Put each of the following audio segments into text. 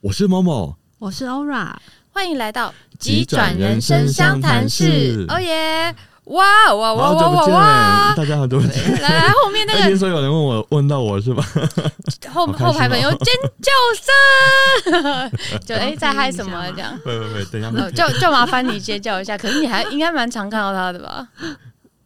我是 Momo，我是 Aura，欢迎来到急转人生相谈室。哦耶！哇哇哇哇哇哇！大家好，对不起。来来，后面那个，听说有人问我，问到我是吧？后后排朋友尖叫声，就哎在嗨什么这样？喂喂喂，等一下，就就麻烦你尖叫一下。可是你还应该蛮常看到他的吧？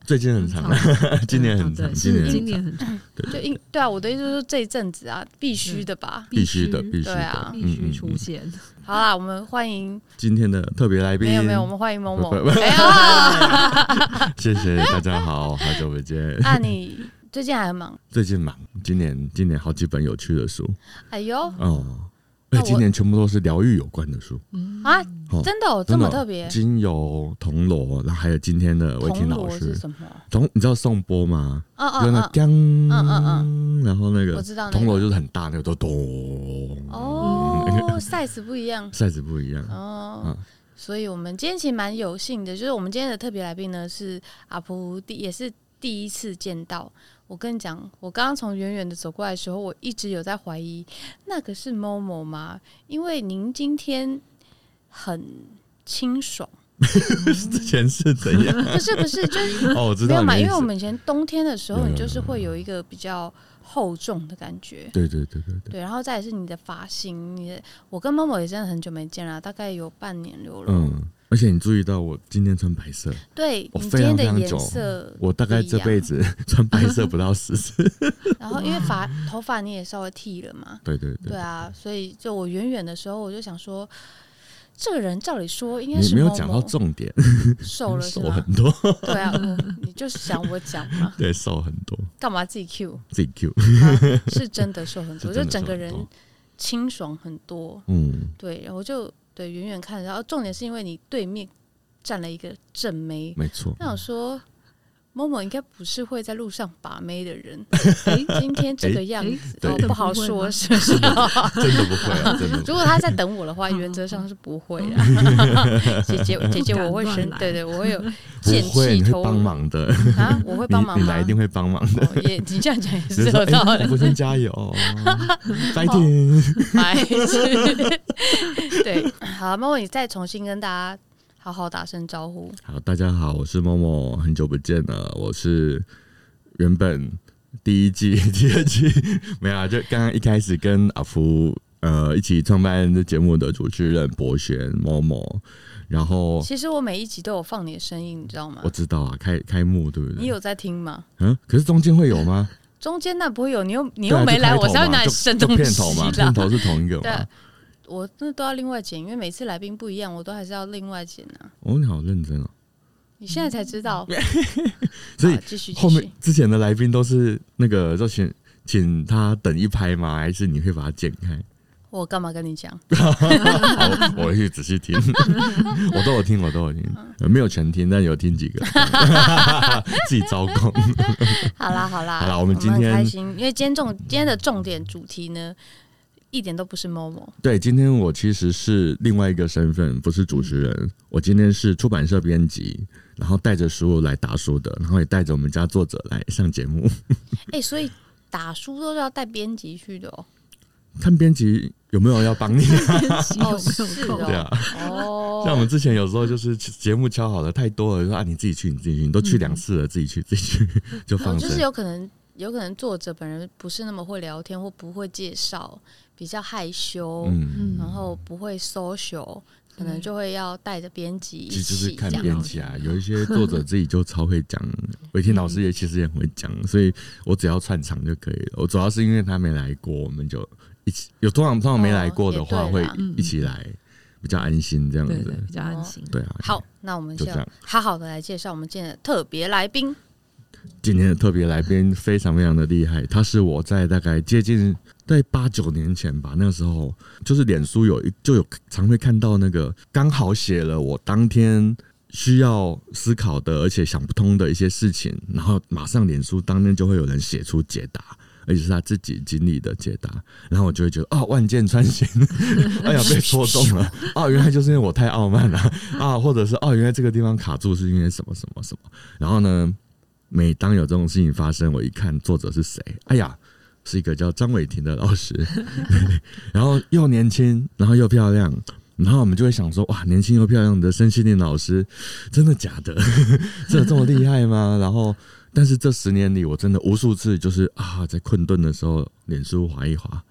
最近很长，今年很长，今年今年很长。就应对啊，我的意思是这一阵子啊，必须的吧，必须的，必须的，对啊，必须出现。好啦，我们欢迎今天的特别来宾。没有没有，我们欢迎 Momo。没有，谢谢大家好，好久不见。那你最近还很忙？最近忙，今年今年好几本有趣的书。哎呦哦。今年全部都是疗愈有关的书啊！真的哦，这么特别？精油铜锣，然后还有今天的魏婷老师。是什么？铜，你知道宋波吗？嗯嗯嗯嗯嗯，然后那个我知道，铜锣就是很大那个，都咚。哦，size 不一样，size 不一样哦。所以我们今天其实蛮有幸的，就是我们今天的特别来宾呢是阿普，第也是第一次见到。我跟你讲，我刚刚从远远的走过来的时候，我一直有在怀疑那个是 Momo 吗？因为您今天很清爽。之 前是怎样？不是不是，就是哦，我知道没有嘛，因为我们以前冬天的时候，你就是会有一个比较厚重的感觉。对对对对对。然后再来是你的发型，你的我跟 Momo 也真的很久没见了，大概有半年了。嗯。而且你注意到我今天穿白色，对，我非常非常久，我大概这辈子 穿白色不到十次。然后因为发头发你也稍微剃了嘛，对对对，对啊，所以就我远远的时候我就想说，这个人照理说应该是你没有讲到重点，瘦了，瘦很多。对啊，你就是想我讲嘛，对，瘦很多，干嘛自己 Q 自己 Q？是真的瘦很多，就整个人清爽很多。嗯，对，然后就。对，远远看，然后重点是因为你对面站了一个正妹，没错。那我说，Momo 应该不是会在路上把妹的人。哎，今天这个样子，哦，不好说，是不是？真的不会啊，真的。如果他在等我的话，原则上是不会的。姐姐，姐姐，我会生，对对，我会有剑气偷帮忙的啊，我会帮忙，你来一定会帮忙的。也，你这样讲也是有道理。我先加油，白天，白痴，对。好，Momo，你再重新跟大家好好打声招呼。好，大家好，我是 Momo，很久不见了。我是原本第一季、第二季 没有啊，就刚刚一开始跟阿福呃一起创办这节目的主持人博轩 Momo。然后，其实我每一集都有放你的声音，你知道吗？我知道啊，开开幕对不对？你有在听吗？嗯，可是中间会有吗？中间那不会有，你又你又没来，我是要拿生东西。片头嘛，片头是同一个吗？我那都要另外剪，因为每次来宾不一样，我都还是要另外剪呢、啊。哦，你好认真哦！你现在才知道，所以继续后面之前的来宾都是那个，就请请他等一拍吗？还是你会把它剪开？我干嘛跟你讲？我会去仔细听，我都有听，我都有听，没有全听，但有听几个，自己招供。好啦好啦好啦，我们今天开心，因为今天重今天的重点主题呢。一点都不是 Momo。对，今天我其实是另外一个身份，不是主持人。嗯、我今天是出版社编辑，然后带着书来打书的，然后也带着我们家作者来上节目。哎、欸，所以打书都是要带编辑去的哦。看编辑有没有要帮你？哦，是哦。对啊。哦。像我们之前有时候就是节目敲好了太多了，说啊你自己去，你自己去，你都去两次了，嗯、自己去，自己去就放。就是有可能，有可能作者本人不是那么会聊天，或不会介绍。比较害羞，嗯、然后不会 social，、嗯、可能就会要带着编辑一起。其实就是看编辑啊，有一些作者自己就超会讲，韦婷老师也其实也很会讲，嗯、所以我只要串场就可以了。我主要是因为他没来过，我们就一起。有通常通常没来过的话，哦、会一起来，比较安心这样子，比较安心。对啊。好，那我们就好好的来介绍我们今天的特别来宾。今天的特别来宾非常非常的厉害，他是我在大概接近。在八九年前吧，那个时候就是脸书有一就有常会看到那个刚好写了我当天需要思考的，而且想不通的一些事情，然后马上脸书当天就会有人写出解答，而且是他自己经历的解答，然后我就会觉得哦，万箭穿心，哎呀被戳中了，哦，原来就是因为我太傲慢了啊，或者是哦，原来这个地方卡住是因为什么什么什么，然后呢，每当有这种事情发生，我一看作者是谁，哎呀。是一个叫张伟婷的老师，然后又年轻，然后又漂亮，然后我们就会想说，哇，年轻又漂亮的身心灵老师，真的假的？真的这么厉害吗？然后，但是这十年里，我真的无数次就是啊，在困顿的时候，脸书滑一滑，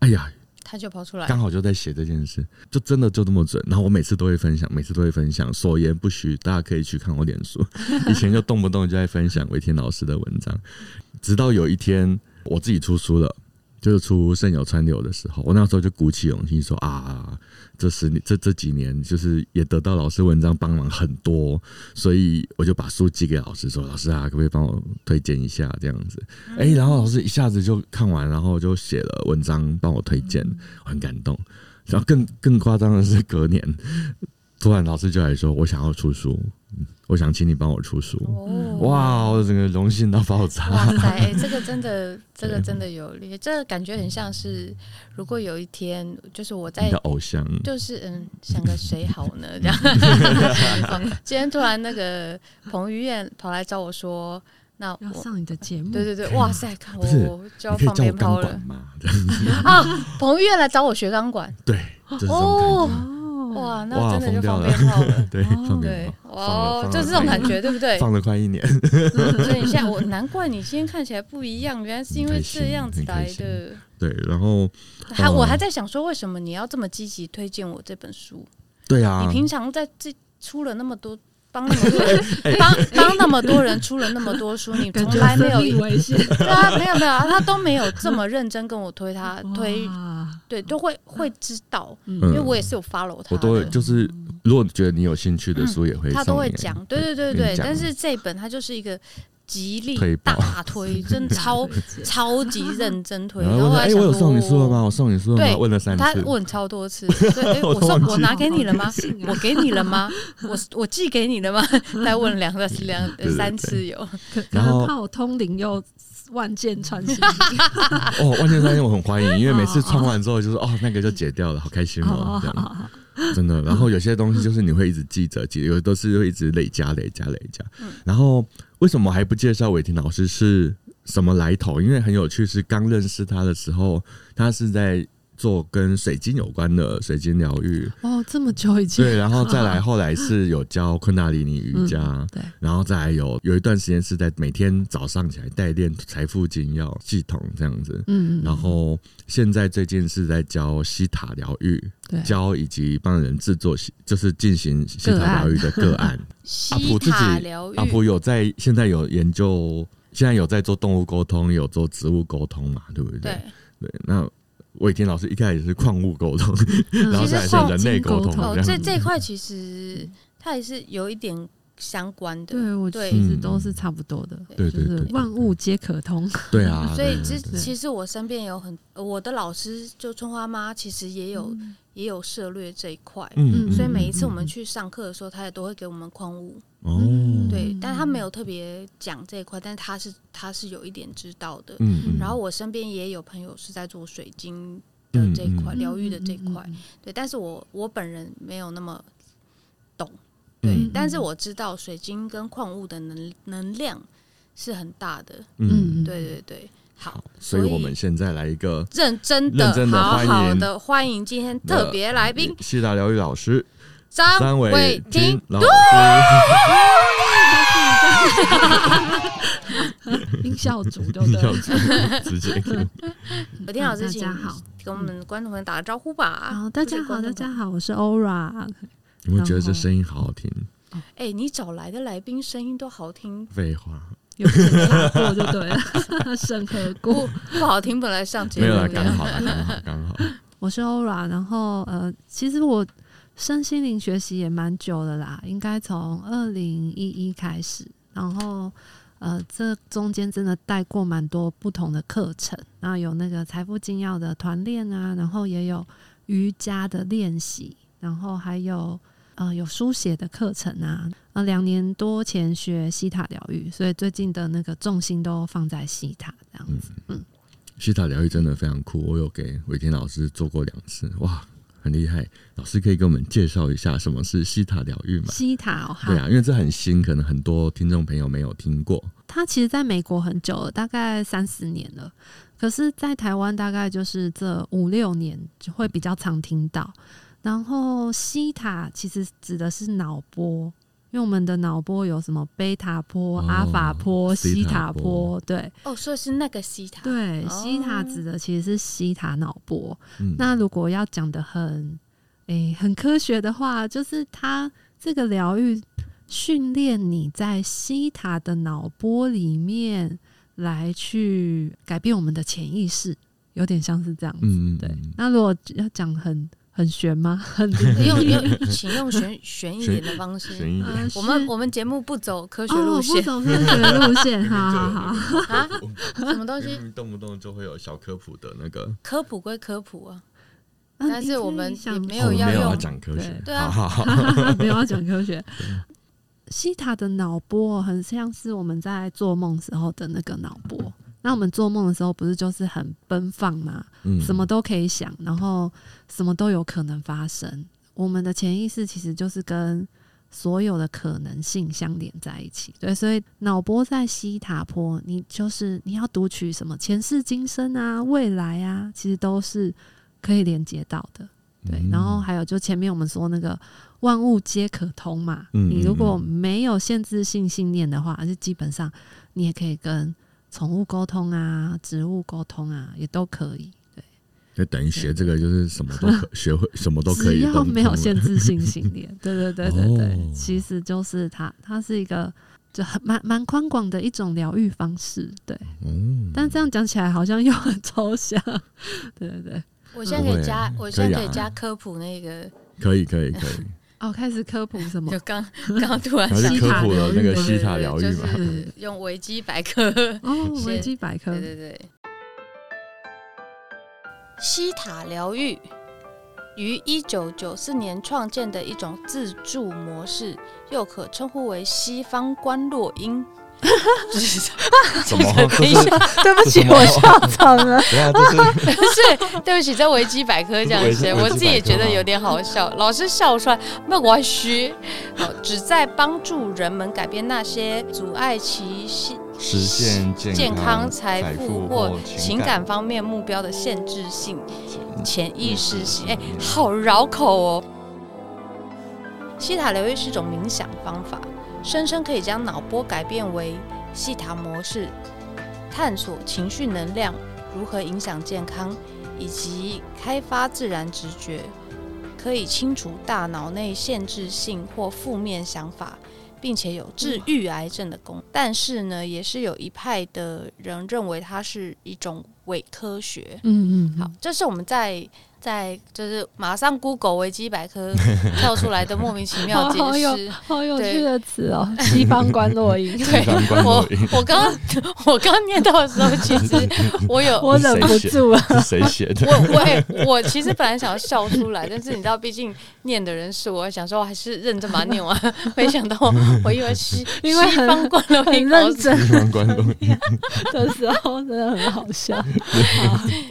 哎呀。他就跑出来，刚好就在写这件事，就真的就这么准。然后我每次都会分享，每次都会分享，所言不虚，大家可以去看我脸书。以前就动不动就在分享伟天老师的文章，直到有一天我自己出书了。就是出《圣有川流》的时候，我那时候就鼓起勇气说啊，这十年这这几年，就是也得到老师文章帮忙很多，所以我就把书寄给老师说，老师啊，可不可以帮我推荐一下这样子？哎、欸，然后老师一下子就看完，然后就写了文章帮我推荐，我很感动。然后更更夸张的是，隔年突然老师就来说，我想要出书。我想请你帮我出书，哦、哇！我整个荣幸到爆炸。哇塞，欸、这个真的，这个真的有力，这个感觉很像是，如果有一天，就是我在你的偶像，就是嗯，想个谁好呢？这样。今天突然那个彭于晏跑来找我说，那要上你的节目，对对对，哇塞，看我就要放鞭炮了 啊！彭于晏来找我学钢管，对，哦。哇，那真的就放鞭炮了，对，放鞭炮，哦，就是这种感觉，对不对？放了快一年，所以现在我难怪你今天看起来不一样，原来是因为这样子来的。对，然后还我还在想说，为什么你要这么积极推荐我这本书？对啊，你平常在这出了那么多。帮那么多人，帮帮那么多人出了那么多书，你从来没有对啊，没有没有啊，他都没有这么认真跟我推他推，对，都会会知道，因为我也是有 follow 他，我都会就是如果觉得你有兴趣的书也会，他都会讲，对对对对，但是这本它就是一个。极力大推，真 超超级认真推。然后哎，我有送你书了吗？我送你书了吗？对，问了三次，他问超多次。对，我送我拿给你了吗？我给你了吗？我我寄给你了吗？再问两个两三次有。然后怕我通灵又万箭穿心。哦，万箭穿心我很欢迎，因为每次穿完之后就是哦，那个就解掉了，好开心哦，这样。真的，然后有些东西就是你会一直记着，记有的都是会一直累加、累加、累加。然后为什么还不介绍伟霆老师是什么来头？因为很有趣，是刚认识他的时候，他是在。做跟水晶有关的水晶疗愈。哦，这么久以前。对，然后再来 后来是有教昆达里尼瑜伽，嗯、对，然后再来有有一段时间是在每天早上起来代练财富金钥系统这样子，嗯，然后现在最近是在教西塔疗愈，对，教以及帮人制作就是进行西塔疗愈的个案。阿普自己阿普有在现在有研究，现在有在做动物沟通，有做植物沟通嘛，对不对？对，对，那。韦婷老师一开始是矿物沟通，嗯、然后再来是人类沟通。哦，这这块其实它也是有一点相关的。对，我其实都是差不多的。对对对，万物皆可通。对啊，所以其其实我身边有很我的老师，就春花妈，其实也有。嗯也有涉略这一块，嗯，所以每一次我们去上课的时候，他也都会给我们矿物，哦，对，但他没有特别讲这一块，但是他是他是有一点知道的，嗯，然后我身边也有朋友是在做水晶的这一块，疗愈的这一块，对，但是我我本人没有那么懂，对，但是我知道水晶跟矿物的能能量是很大的，嗯，对对对。好，所以我们现在来一个认真的、好好的欢迎今天特别来宾——谢大疗愈老师张伟婷老师。音效组，对不对？直接。伟婷老师，请跟我们观众朋友打个招呼吧。好，大家好，大家好，我是 Aura。有没有觉得这声音好好听？哎，你找来的来宾声音都好听。废话。有 审核过就对了，审核过不好听，本来上节目没有了，刚好刚好刚好。我是 Aura，然后呃，其实我身心灵学习也蛮久的啦，应该从二零一一开始，然后呃，这中间真的带过蛮多不同的课程，然后有那个财富金要的团练啊，然后也有瑜伽的练习，然后还有。呃，有书写的课程啊，呃，两年多前学西塔疗愈，所以最近的那个重心都放在西塔这样子。嗯，西塔疗愈真的非常酷，我有给韦天老师做过两次，哇，很厉害。老师可以给我们介绍一下什么是西塔疗愈吗？西塔哦，对啊，因为这很新，可能很多听众朋友没有听过。它其实在美国很久了，大概三四年了。可是，在台湾大概就是这五六年就会比较常听到。然后，西塔其实指的是脑波。因为我们的脑波有什么贝塔波、阿法波、西塔波，对。哦，所以是那个西塔。对，西塔指的其实是西塔脑波。嗯。那如果要讲的很，诶，很科学的话，就是它这个疗愈训练你在西塔的脑波里面来去改变我们的潜意识，有点像是这样子。嗯。对。那如果要讲很。很悬吗？很 用用，请用悬悬一点的方式。悬一点。我们我们节目不走科学路线，不走科学路线。哈好好啊！什么东西？动不动就会有小科普的那个。科普归科普啊，但是我们也没有要用讲科学。对啊，没有要讲科学。西塔的脑波很像是我们在做梦时候的那个脑波。那我们做梦的时候，不是就是很奔放嘛？嗯，什么都可以想，然后什么都有可能发生。我们的潜意识其实就是跟所有的可能性相连在一起。对，所以脑波在西塔坡，你就是你要读取什么前世今生啊、未来啊，其实都是可以连接到的。对，然后还有就前面我们说那个万物皆可通嘛。你如果没有限制性信念的话，而且基本上你也可以跟。宠物沟通啊，植物沟通啊，也都可以。对，就等于学这个，就是什么都可学会，什么都可以。只要没有限制性信念，对对对对对，哦、其实就是它，它是一个就很蛮蛮宽广的一种疗愈方式。对，嗯、但这样讲起来好像又很抽象。对对对，我现在可以加，我现在可以加科普那个，可以可以可以。哦，开始科普什么？就刚刚突然希塔科普了那个西塔疗愈嘛，就是用维基百科哦，维基百科，对对对。西塔疗愈于一九九四年创建的一种自助模式，又可称呼为西方观落阴。怎么？等一下，对不起，我笑场了。不是，对不起，在维基百科这样写，我自己也觉得有点好笑。老师笑出来，没有关系。好，旨在帮助人们改变那些阻碍其实现健康、财富或情感方面目标的限制性潜意识性。哎，好绕口哦。西塔疗愈是一种冥想方法。声称可以将脑波改变为细塔模式，探索情绪能量如何影响健康，以及开发自然直觉，可以清除大脑内限制性或负面想法，并且有治愈癌症的功能。但是呢，也是有一派的人认为它是一种伪科学。嗯嗯，好，这是我们在。在就是马上 Google 维基百科 跳出来的莫名其妙解释，好有好有趣的词哦，西方观落音。对，我我刚我刚念到的时候，其实我有我忍不住了。谁写的？我我我其实本来想要笑出来，但是你知道，毕竟念的人是我，想说我还是认真把它念完。没想到我以为西因为西方观落音认真西方观落阴的时候，真的很好笑。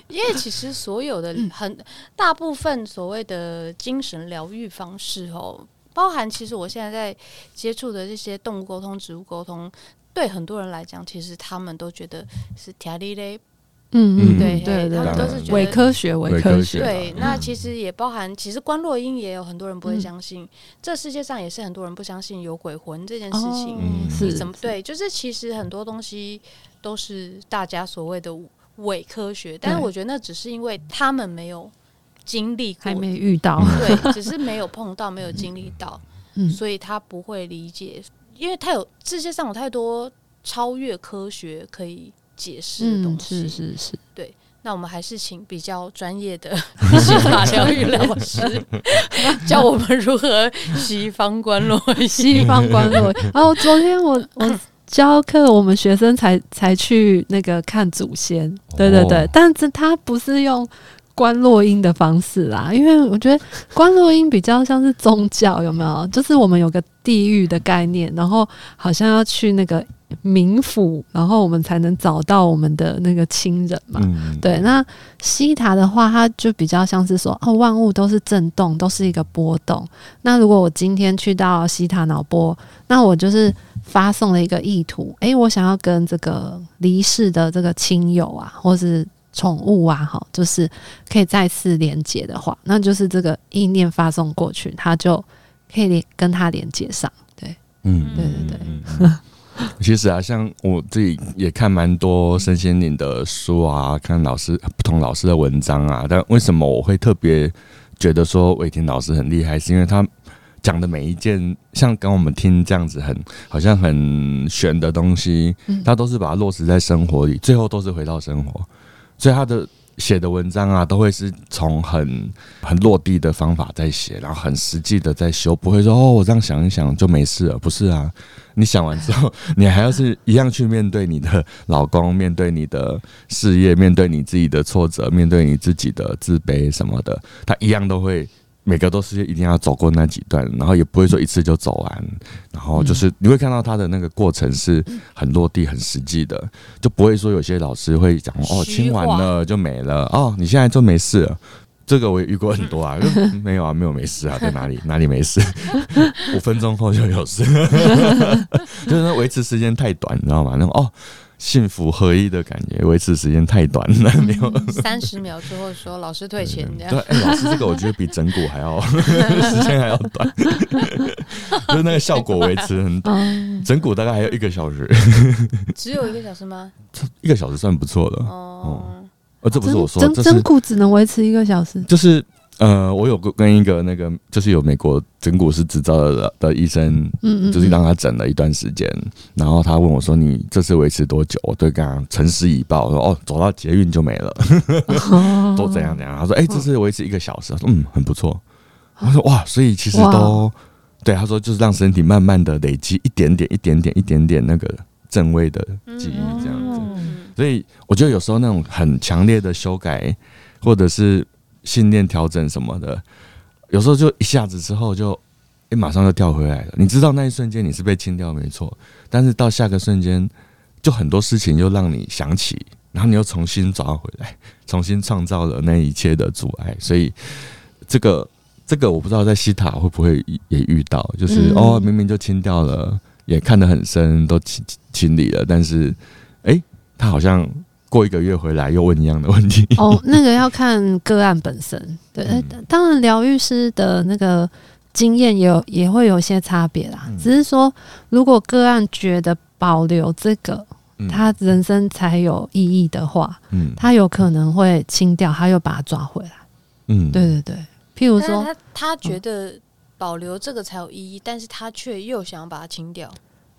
因为其实所有的很。大部分所谓的精神疗愈方式哦，包含其实我现在在接触的这些动物沟通、植物沟通，对很多人来讲，其实他们都觉得是调理嘞。嗯嗯，对对他们都是觉得伪科学，伪科学。对，那其实也包含，其实观落英也有很多人不会相信，嗯、这世界上也是很多人不相信有鬼魂这件事情。嗯，是怎么对？就是其实很多东西都是大家所谓的伪科学，但是我觉得那只是因为他们没有。经历过。还没遇到，对，只是没有碰到，没有经历到，嗯，所以他不会理解，因为他有世界上有太多超越科学可以解释的东西，是是是，对。那我们还是请比较专业的希塔疗愈老师 教我们如何西方观落，西方观落阴。然 后昨天我我教课，我们学生才才去那个看祖先，对对对，但是他不是用。观落音的方式啦，因为我觉得观落音比较像是宗教，有没有？就是我们有个地狱的概念，然后好像要去那个冥府，然后我们才能找到我们的那个亲人嘛。嗯、对，那西塔的话，它就比较像是说，哦，万物都是震动，都是一个波动。那如果我今天去到西塔脑波，那我就是发送了一个意图，诶、欸，我想要跟这个离世的这个亲友啊，或是宠物啊，哈，就是可以再次连接的话，那就是这个意念发送过去，它就可以连跟它连接上。对，嗯，对对对。嗯、其实啊，像我自己也看蛮多身心灵的书啊，看老师不同老师的文章啊，但为什么我会特别觉得说伟霆老师很厉害，是因为他讲的每一件，像刚我们听这样子很好像很玄的东西，他都是把它落实在生活里，最后都是回到生活。所以他的写的文章啊，都会是从很很落地的方法在写，然后很实际的在修，不会说哦，我这样想一想就没事了。不是啊，你想完之后，你还要是一样去面对你的老公，面对你的事业，面对你自己的挫折，面对你自己的自卑什么的，他一样都会。每个都是一定要走过那几段，然后也不会说一次就走完，然后就是你会看到他的那个过程是很落地、很实际的，就不会说有些老师会讲哦，清完了就没了哦，你现在就没事了。这个我也遇过很多啊，没有啊，没有没事啊，在哪里哪里没事，五分钟后就有事，就是维持时间太短，你知道吗？那种哦。幸福合一的感觉，维持时间太短了，没有三十秒之后说老师退钱这样。对，欸、老师这个我觉得比整蛊还要 时间还要短，就是那个效果维持很短，整蛊大概还有一个小时。只有一个小时吗？一个小时算不错了哦。哦，这不是我说，整整蛊只能维持一个小时，就是。呃，我有个跟一个那个，就是有美国整骨师执照的的医生，嗯嗯，就是让他整了一段时间，然后他问我说：“你这次维持多久？”我对，刚刚诚实以报，我说：“哦，走到捷运就没了，都怎样怎样。”他说：“哎，这次维持一个小时。”他说：“嗯，很不错。”他说：“哇，所以其实都对。”他说：“就是让身体慢慢的累积一点点、一点点、一点点那个正位的记忆，这样子。所以我觉得有时候那种很强烈的修改，或者是。信念调整什么的，有时候就一下子之后就，哎、马上就跳回来了。你知道那一瞬间你是被清掉没错，但是到下个瞬间，就很多事情又让你想起，然后你又重新抓回来，重新创造了那一切的阻碍。所以这个这个我不知道在西塔会不会也遇到，就是、哦，明明就清掉了，也看得很深，都清清理了，但是哎、他好像。过一个月回来又问一样的问题哦，那个要看个案本身，对，嗯、当然疗愈师的那个经验也有也会有些差别啦。嗯、只是说，如果个案觉得保留这个，嗯、他人生才有意义的话，嗯，他有可能会清掉，他又把它抓回来。嗯，对对对。譬如说，他他觉得保留这个才有意义，嗯、但是他却又想把它清掉。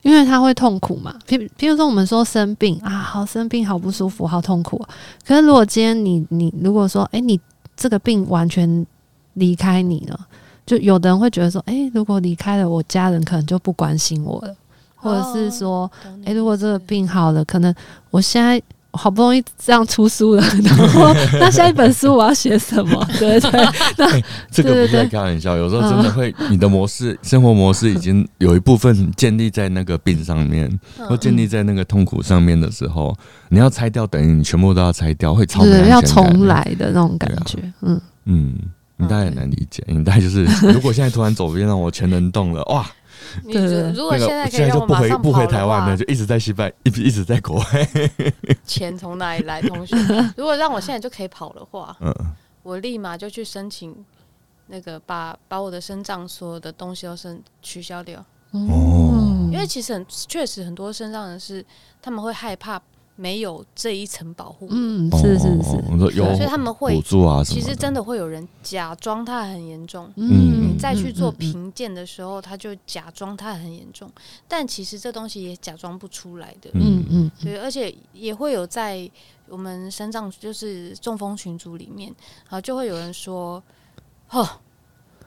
因为他会痛苦嘛，譬譬如说我们说生病啊，好生病，好不舒服，好痛苦。可是如果今天你你如果说，哎，你这个病完全离开你了，就有的人会觉得说，哎，如果离开了，我家人可能就不关心我了，或者是说，哎，如果这个病好了，可能我现在。好不容易这样出书了，然后那下一本书我要写什么？对对对，那、欸、这个不是在开玩笑，有时候真的会，你的模式、生活模式已经有一部分建立在那个病上面，或建立在那个痛苦上面的时候，你要拆掉，等于你全部都要拆掉，会超难要重来的那种感觉。啊、嗯嗯，你大概很难理解，你大概就是，如果现在突然走边让我全能动了，哇！对，如果现在可以现在就不回不回台湾了，就一直在西班牙，一直一直在国外。钱从哪里来，同学？如果让我现在就可以跑的话，嗯，我立马就去申请那个把把我的身障所有的东西都申取消掉。哦，因为其实很确实很多身障人士他们会害怕。没有这一层保护，嗯，是是是，所以他们会补助啊，其实真的会有人假装他很严重，嗯，你再去做评鉴的时候，他就假装他很严重，但其实这东西也假装不出来的，嗯嗯，对，而且也会有在我们身上就是中风群组里面，然后就会有人说，哦，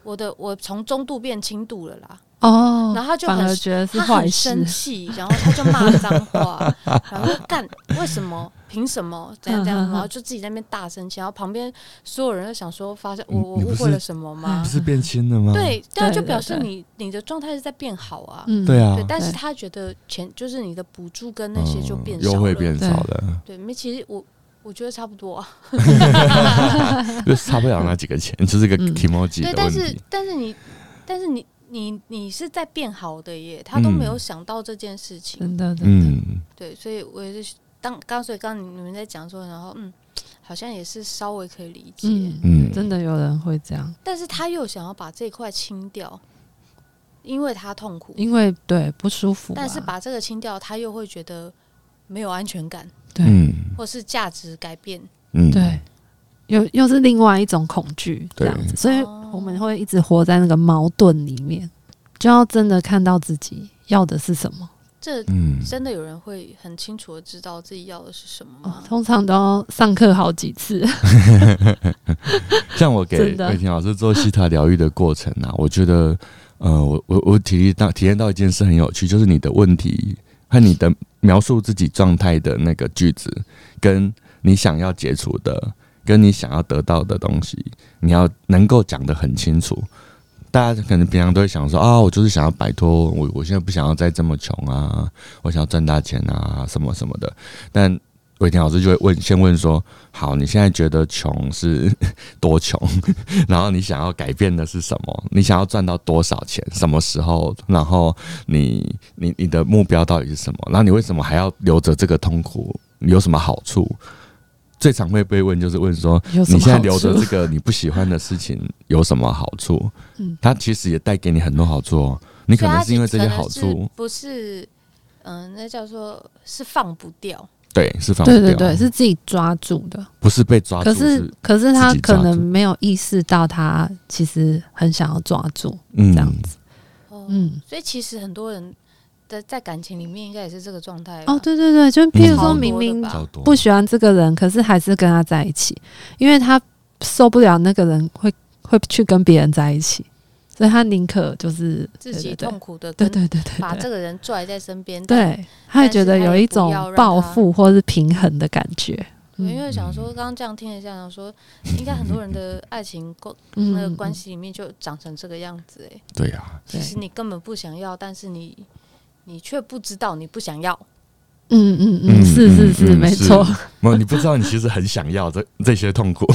我的我从中度变轻度了啦。哦，然后他就很觉得是，他很生气，然后他就骂脏话，然后干为什么凭什么这样这样，然后就自己在那边大声气，然后旁边所有人都想说，发现我我误会了什么吗？不是变轻了吗？对，这样就表示你你的状态是在变好啊。对啊。对，但是他觉得钱就是你的补助跟那些就变少了，优惠变少了。对，没，其实我我觉得差不多啊，就差不了那几个钱，就是个的问题。对，但是但是你但是你你你是在变好的耶，他都没有想到这件事情。真的，嗯，对，所以我也是。当刚所以刚你们在讲说，然后嗯，好像也是稍微可以理解，嗯，真的有人会这样，但是他又想要把这块清掉，因为他痛苦，因为对不舒服，但是把这个清掉，他又会觉得没有安全感，对，或是价值改变，嗯，对，又又是另外一种恐惧这样子，所以我们会一直活在那个矛盾里面，就要真的看到自己要的是什么。这真的有人会很清楚的知道自己要的是什么吗？哦、通常都要上课好几次。像我给伟霆老师做西塔疗愈的过程啊，我觉得，呃，我我我体验到体验到一件事很有趣，就是你的问题和你的描述自己状态的那个句子，跟你想要解除的，跟你想要得到的东西，你要能够讲得很清楚。大家可能平常都会想说啊，我就是想要摆脱我，我现在不想要再这么穷啊，我想要赚大钱啊，什么什么的。但伟霆老师就会问，先问说，好，你现在觉得穷是 多穷？然后你想要改变的是什么？你想要赚到多少钱？什么时候？然后你你你的目标到底是什么？然后你为什么还要留着这个痛苦？你有什么好处？最常会被问就是问说，你现在留着这个你不喜欢的事情有什么好处？嗯，它其实也带给你很多好处哦。你可能是因为这些好处，不是，嗯，那叫做是放不掉。对，是放不掉。对对对，是自己抓住的，不是被抓住。可是，可是他可能没有意识到，他其实很想要抓住，嗯，这样子。嗯，所以其实很多人。在在感情里面，应该也是这个状态哦。对对对，就譬如说明明不喜欢这个人，可是还是跟他在一起，因为他受不了那个人会会去跟别人在一起，所以他宁可就是自己痛苦的，对对对对，把这个人拽在身边。对，他也觉得有一种报复或是平衡的感觉。因为想说，刚刚这样听一下，想说，应该很多人的爱情关那个关系里面就长成这个样子哎。对呀，其实你根本不想要，但是你。你却不知道你不想要，嗯嗯嗯，是是是，没错。没有，你不知道你其实很想要这 这些痛苦。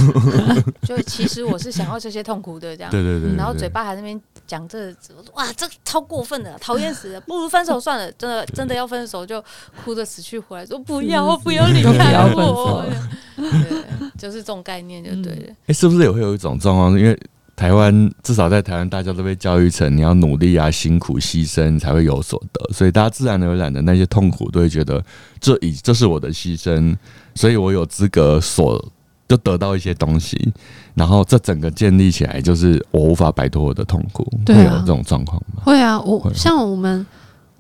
就其实我是想要这些痛苦的，这样。对对对。然后嘴巴还在那边讲这，哇，这超过分的，讨厌死了，不如分手算了。真的真的要分手，就哭着死去活来说不要，我不要离开我。对，就是这种概念就对了。哎，是不是也会有一种状况？因为台湾至少在台湾，大家都被教育成你要努力啊、辛苦、牺牲才会有所得，所以大家自然而然的那些痛苦都会觉得这已这是我的牺牲，所以我有资格所就得到一些东西，然后这整个建立起来就是我无法摆脱我的痛苦，会有这种状况吗？会啊，我像我们。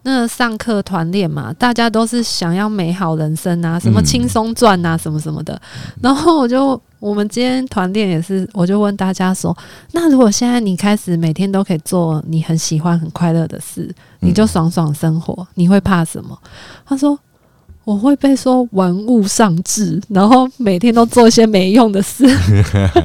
那上课团练嘛，大家都是想要美好人生啊，什么轻松赚啊，什么什么的。然后我就，我们今天团练也是，我就问大家说，那如果现在你开始每天都可以做你很喜欢、很快乐的事，你就爽爽生活，你会怕什么？他说。我会被说玩物丧志，然后每天都做一些没用的事，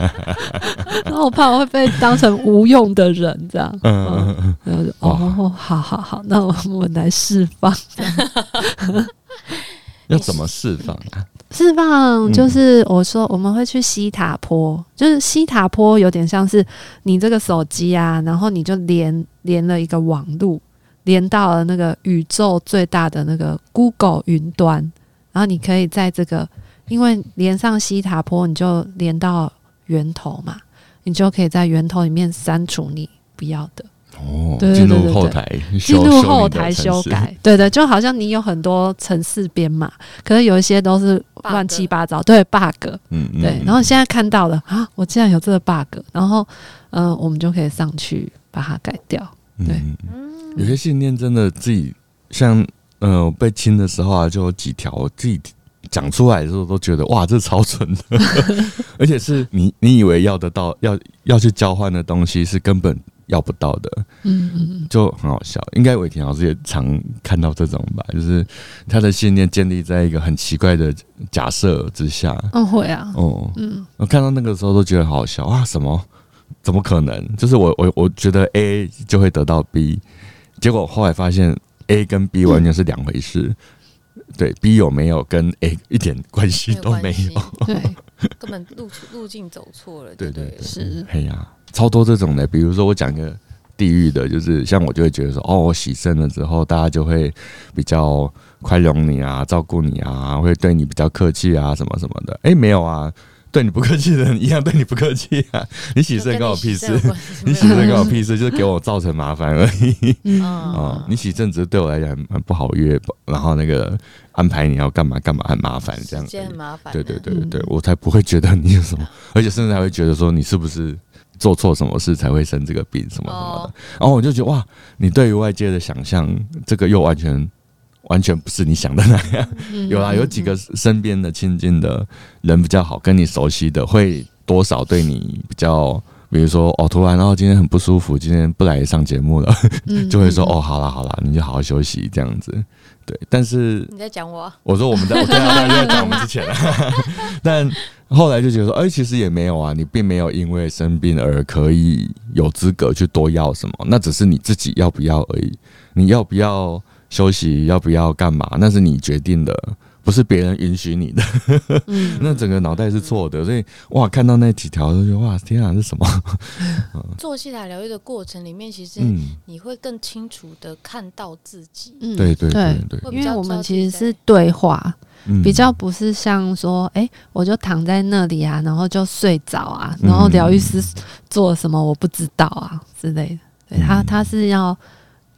然后我怕我会被当成无用的人，这样。嗯，然后就哦，好好好，那我们来释放。要怎么释放啊？释放就是我说我们会去西塔坡，就是西塔坡有点像是你这个手机啊，然后你就连连了一个网路。连到了那个宇宙最大的那个 Google 云端，然后你可以在这个，因为连上西塔坡，你就连到源头嘛，你就可以在源头里面删除你不要的。哦，进入后台，进入后台修改，对的，就好像你有很多城市编码，可是有一些都是乱七八糟，对 bug，嗯，对。然后现在看到了啊，我竟然有这个 bug，然后嗯、呃，我们就可以上去把它改掉，对。有些信念真的自己像呃被亲的时候啊，就有几条自己讲出来的时候都觉得哇，这超蠢的，而且是你你以为要得到要要去交换的东西是根本要不到的。嗯嗯就很好笑。应该伟霆老师也常看到这种吧，就是他的信念建立在一个很奇怪的假设之下。嗯，会啊。哦，嗯，我看到那个时候都觉得好好笑啊！什么？怎么可能？就是我我我觉得 A 就会得到 B，结果后来发现 A 跟 B 完全是两回事。嗯对，B 有没有跟 A 一点关系都没有？对，根本路路径走错了。对对对，是。哎呀，超多这种的，比如说我讲个地狱的，就是像我就会觉得说，哦，我洗肾了之后，大家就会比较宽容你啊，照顾你啊，会对你比较客气啊，什么什么的。哎，没有啊。对你不客气的人一样对你不客气啊！你洗肾关我屁事，你洗肾关 我屁事，就是给我造成麻烦而已。嗯，哦，你洗肾只是对我来讲很很不好约，然后那个安排你要干嘛干嘛很麻烦，这样子很麻烦。对对对对，我才不会觉得你有什么，而且甚至还会觉得说你是不是做错什么事才会生这个病什么什么的。然后我就觉得哇，你对于外界的想象，这个又完全。完全不是你想的那样，有啦，有几个身边的亲近的人比较好，跟你熟悉的会多少对你比较，比如说哦，突然然后今天很不舒服，今天不来上节目了，就会说哦，好啦好啦，你就好好休息这样子。对，但是你在讲我，我说我们在，我刚刚在讲我们之前，但后来就觉得说，哎，其实也没有啊，你并没有因为生病而可以有资格去多要什么，那只是你自己要不要而已，你要不要？休息要不要干嘛？那是你决定的，不是别人允许你的。嗯、那整个脑袋是错的，所以哇，看到那几条就觉得哇，天啊，是什么？做西塔疗愈的过程里面，其实你会更清楚的看到自己。嗯，对对对对，因为我们其实是对话，比较不是像说，哎、欸，我就躺在那里啊，然后就睡着啊，然后疗愈师做什么我不知道啊之类的。对他，他是要。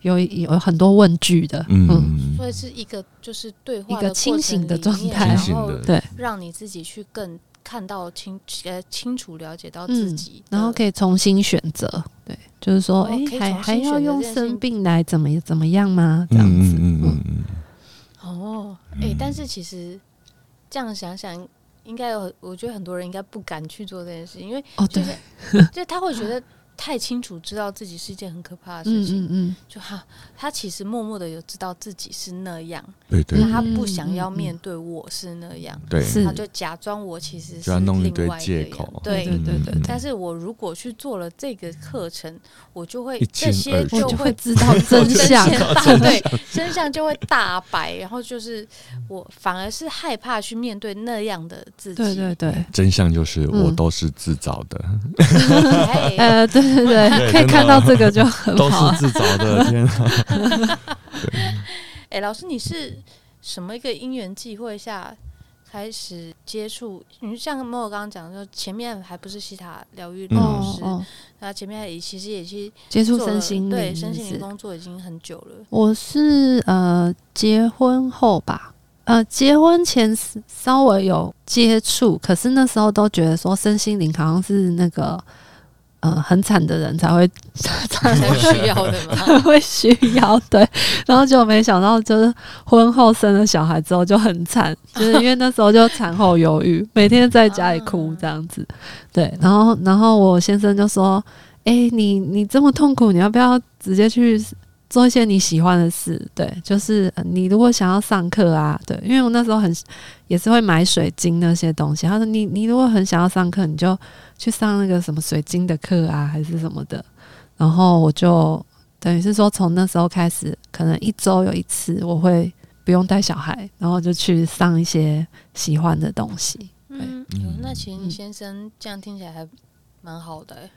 有有很多问句的，嗯，所以是一个就是对话一个清醒的状态，然后对，让你自己去更看到清呃清楚了解到自己，然后可以重新选择，对，就是说，哎，还还要用生病来怎么怎么样吗？这样子，嗯嗯嗯，哦，哎，但是其实这样想想，应该有，我觉得很多人应该不敢去做这件事，因为哦，对，就 他会觉得。太清楚知道自己是一件很可怕的事情，嗯，嗯，嗯。就他他其实默默的有知道自己是那样，对对，他不想要面对我是那样，对，他就假装我其实是另外一个样，就要弄一堆借口，对对对对。但是我如果去做了这个课程，我就会这些就会知道真相，对，真相就会大白，然后就是我反而是害怕去面对那样的自己，对对对，真相就是我都是自找的，呃，对。对对，对，可以看到这个就很好。都是自找的，天啊！哎，老师，你是什么一个因缘际会下开始接触？你像莫尔刚刚讲，说前面还不是西塔疗愈老师，那、前面也其实也去接触身心灵，对身心灵工作已经很久了。我是呃结婚后吧，呃结婚前稍微有接触，可是那时候都觉得说身心灵好像是那个。嗯，很惨的人才会 才会需要的嘛，才会需要对，然后就没想到，就是婚后生了小孩之后就很惨，就是因为那时候就产后忧郁，每天在家里哭这样子，对，然后然后我先生就说：“哎、欸，你你这么痛苦，你要不要直接去？”做一些你喜欢的事，对，就是你如果想要上课啊，对，因为我那时候很也是会买水晶那些东西。他说你你如果很想要上课，你就去上那个什么水晶的课啊，还是什么的。然后我就等于是说，从那时候开始，可能一周有一次，我会不用带小孩，然后就去上一些喜欢的东西。嗯，那其实你先生这样听起来还蛮好的欸。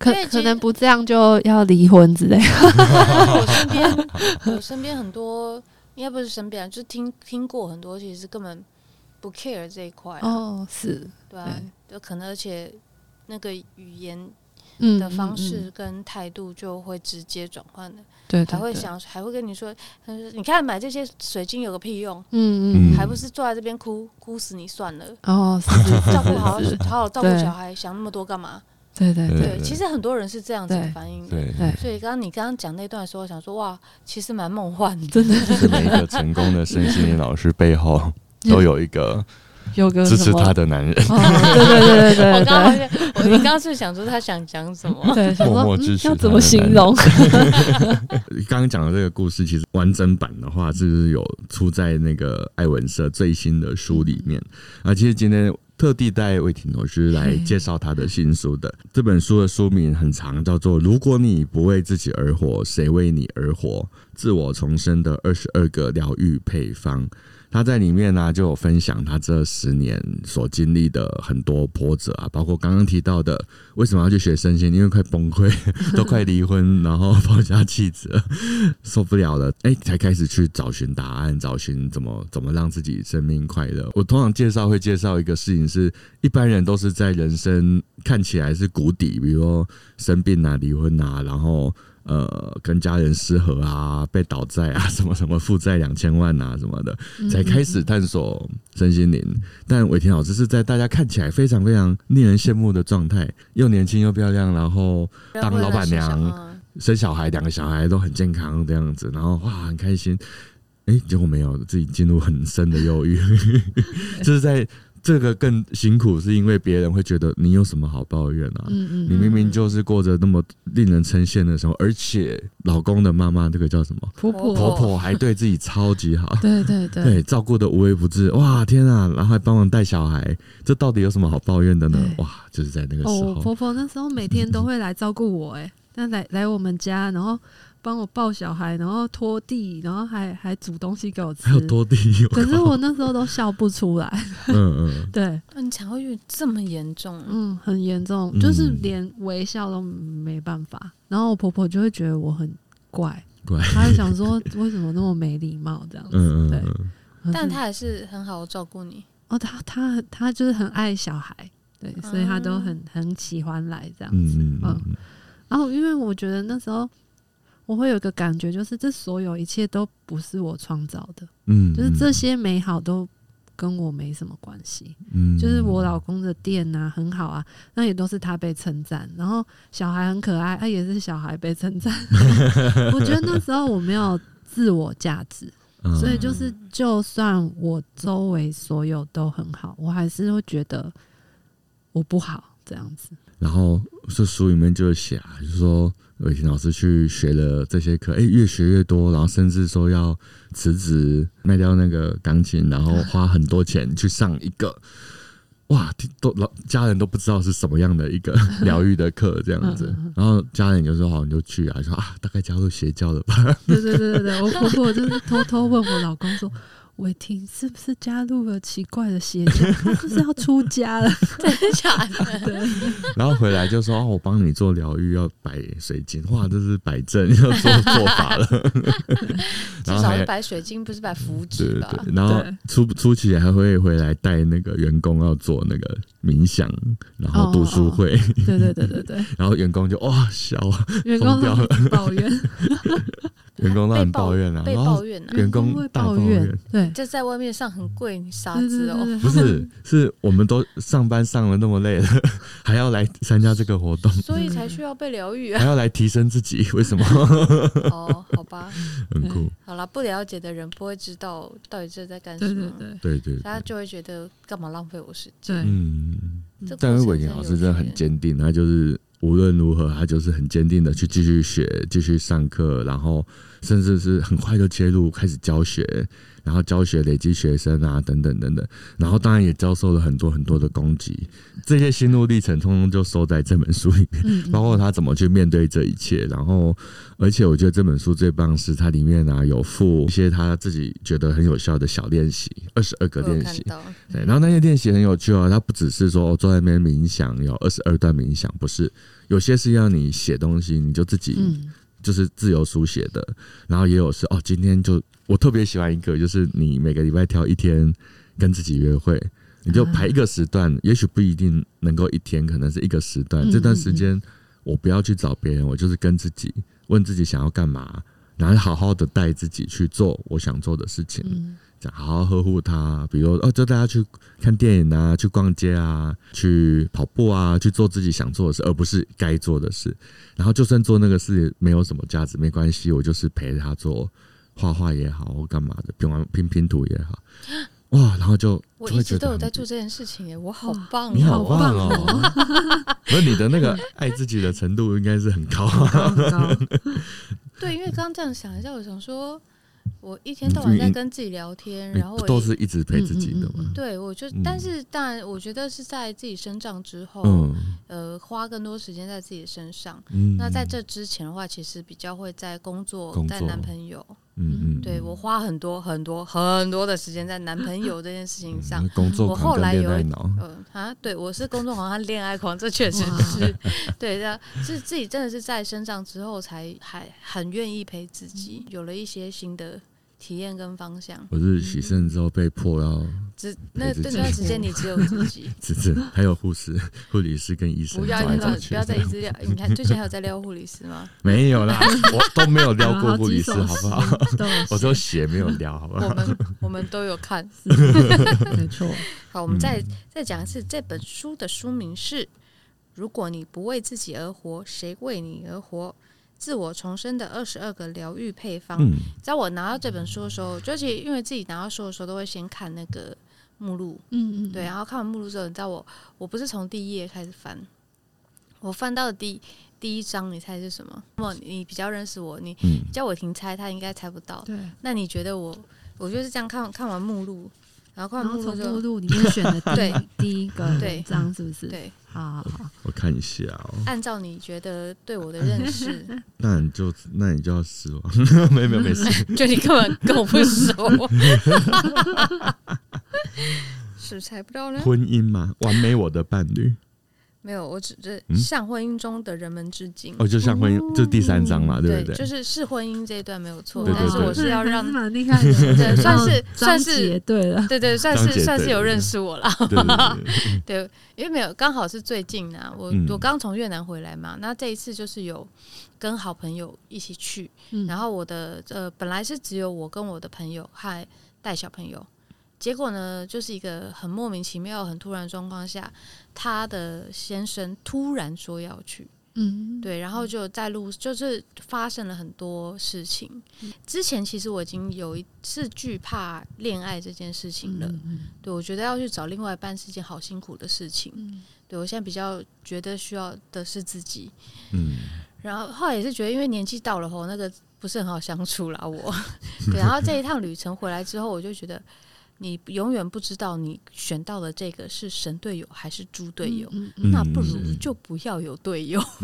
可可能不这样就要离婚之类的。我身边，我身边很多，应该不是身边，就是听听过很多，其实根本不 care 这一块。哦，是，对啊，就可能而且那个语言的方式跟态度就会直接转换的。对，还会想，还会跟你说，他说你看买这些水晶有个屁用？嗯嗯，还不是坐在这边哭哭死你算了。哦，是照顾好好好照顾小孩，想那么多干嘛？对对对，其实很多人是这样子的反应的。对，对，所以刚刚你刚刚讲那段的时候，我想说哇，其实蛮梦幻的。真的，就是每一个成功的身心灵老师背后 都有一个有个支持他的男人。哦、对对对对 对，我刚刚我你刚刚是想说他想讲什么？对，默默支持、嗯、要怎么形容？刚刚讲的这个故事，其实完整版的话，就是有出在那个爱文社最新的书里面。啊，其实今天。特地带魏婷老师来介绍他的新书的这本书的书名很长，叫做《如果你不为自己而活，谁为你而活？自我重生的二十二个疗愈配方》。他在里面呢、就有分享他这十年所经历的很多波折啊，包括刚刚提到的为什么要去学身心，因为快崩溃，都快离婚，然后抛家弃子，受不了了，哎、才开始去找寻答案，找寻怎么怎么让自己生命快乐。我通常介绍会介绍一个事情是，一般人都是在人生看起来是谷底，比如说生病啊、离婚啊，然后。呃，跟家人失和啊，被倒债啊，什么什么负债两千万啊，什么的，才开始探索身心灵。但伟霆老师是在大家看起来非常非常令人羡慕的状态，又年轻又漂亮，然后当老板娘，生小孩，两个小孩都很健康这样子，然后哇，很开心。哎、欸，结果没有，自己进入很深的忧郁，就是在。这个更辛苦，是因为别人会觉得你有什么好抱怨啊？嗯嗯，你明明就是过着那么令人称羡的生活，而且老公的妈妈这个叫什么婆婆，婆婆还对自己超级好，对 对对，对照顾的无微不至。哇，天啊！然后还帮忙带小孩，这到底有什么好抱怨的呢？哇，就是在那个时候，哦、婆婆那时候每天都会来照顾我，哎，那来来我们家，然后。帮我抱小孩，然后拖地，然后还还煮东西给我吃。还有拖地，可是我那时候都笑不出来。嗯嗯，对。你肠胃这么严重？嗯，很严重，就是连微笑都没办法。然后我婆婆就会觉得我很怪，怪。她就想说为什么那么没礼貌这样子？嗯嗯，对。但她还是很好照顾你。哦，她她她就是很爱小孩，对，所以她都很很喜欢来这样子。嗯嗯。然后因为我觉得那时候。我会有一个感觉，就是这所有一切都不是我创造的，嗯，就是这些美好都跟我没什么关系，嗯，就是我老公的店呐、啊、很好啊，那也都是他被称赞，然后小孩很可爱，他也是小孩被称赞。我觉得那时候我没有自我价值，所以就是就算我周围所有都很好，我还是会觉得我不好这样子。然后这书里面就写啊，就是说。伟霆老师去学了这些课，哎、欸，越学越多，然后甚至说要辞职卖掉那个钢琴，然后花很多钱去上一个，哇，都老家人都不知道是什么样的一个 疗愈的课这样子，然后家人就说好，你就去啊，说啊，大概加入邪教了吧？对对对对对，我婆婆就是偷偷问我老公说。伟霆是不是加入了奇怪的邪教？他不是要出家了，真的假的？然后回来就说：“哦，我帮你做疗愈，要摆水晶。”哇，这是摆正要做做法了。至少是摆水晶，不是摆符纸吧？对对对。然后初初期还会回来带那个员工要做那个冥想，然后读书会。哦哦对对对对对。然后员工就哇笑，员工都抱怨。员工都很抱怨啊，被抱怨啊，员工会抱怨，对，就在外面上很贵，你傻子哦，不是，是我们都上班上了那么累了，还要来参加这个活动，所以才需要被疗愈啊，还要来提升自己，为什么？哦，好吧，很酷。好啦，不了解的人不会知道到底这在干什么，对对，他就会觉得干嘛浪费我时间？嗯，但是伟霆老师真的很坚定，他就是。无论如何，他就是很坚定的去继续学，继续上课，然后甚至是很快就切入开始教学，然后教学累积学生啊，等等等等，然后当然也遭受了很多很多的攻击，这些心路历程通通就收在这本书里面，包括他怎么去面对这一切，然后而且我觉得这本书最棒是它里面啊有附一些他自己觉得很有效的小练习，二十二个练习，对，然后那些练习很有趣哦，它不只是说坐在那边冥想有二十二段冥想，不是，有些是要你写东西，你就自己。就是自由书写的，然后也有是哦，今天就我特别喜欢一个，就是你每个礼拜挑一天跟自己约会，你就排一个时段，也许不一定能够一天，可能是一个时段。这段时间我不要去找别人，我就是跟自己问自己想要干嘛，然后好好的带自己去做我想做的事情。好好呵护他，比如哦，就带他去看电影啊，去逛街啊，去跑步啊，去做自己想做的事，而不是该做的事。然后就算做那个事没有什么价值，没关系，我就是陪他做画画也好，或干嘛的，拼完拼拼图也好。哇，然后就我一直都有在做这件事情耶，我好棒，你好棒哦！那你的那个爱自己的程度应该是很高啊。对，因为刚刚这样想一下，我想说。我一天到晚在跟自己聊天，然后我都是一直陪自己的嘛。对，我就但是当然，我觉得是在自己生长之后，呃，花更多时间在自己的身上。那在这之前的话，其实比较会在工作，在男朋友。嗯嗯，对，我花很多很多很多的时间在男朋友这件事情上。工作狂跟恋爱脑。嗯啊，对，我是工作狂和恋爱狂，这确实是对的。是自己真的是在身上之后，才还很愿意陪自己，有了一些新的。体验跟方向。我是洗肾之后被迫要只那这段时间你只有自己，只是还有护士、护理师跟医生。不要不要不要再一直聊，你看最近还有在撩护理师吗？没有啦，我都没有撩过护理师，好不好？我都写没有撩，好不好？我们我们都有看，没错。好，我们再再讲一次，这本书的书名是：如果你不为自己而活，谁为你而活？自我重生的二十二个疗愈配方。嗯、在我拿到这本书的时候，就其实因为自己拿到书的时候，都会先看那个目录。嗯嗯，对，然后看完目录之后，你知道我我不是从第一页开始翻，我翻到的第第一章，你猜是什么？那么你比较认识我，你叫我停猜，他应该猜不到。对，那你觉得我我就是这样看看完目录，然后看完目录目录里面选的对 第一个对章是不是？对。好好好，我看一下哦。按照你觉得对我的认识，那你就那你就要失望。没没没事，就你根本跟我不熟，是猜不到呢？婚姻吗，完美我的伴侣。没有，我只是向婚姻中的人们致敬。哦，就向婚姻，就第三章嘛，对不对？就是是婚姻这一段没有错，但是我是要让蛮厉害的，对，算是算是对了，对对，算是算是有认识我了。对，因为没有刚好是最近呢，我我刚从越南回来嘛，那这一次就是有跟好朋友一起去，然后我的呃本来是只有我跟我的朋友还带小朋友。结果呢，就是一个很莫名其妙、很突然的状况下，他的先生突然说要去，嗯，对，然后就在路，就是发生了很多事情。之前其实我已经有一次惧怕恋爱这件事情了，嗯，对，我觉得要去找另外一半是一件好辛苦的事情，嗯，对，我现在比较觉得需要的是自己，嗯，然后后来也是觉得，因为年纪到了后，那个不是很好相处啦，我，对，然后这一趟旅程回来之后，我就觉得。你永远不知道你选到的这个是神队友还是猪队友，嗯嗯、那不如就不要有队友。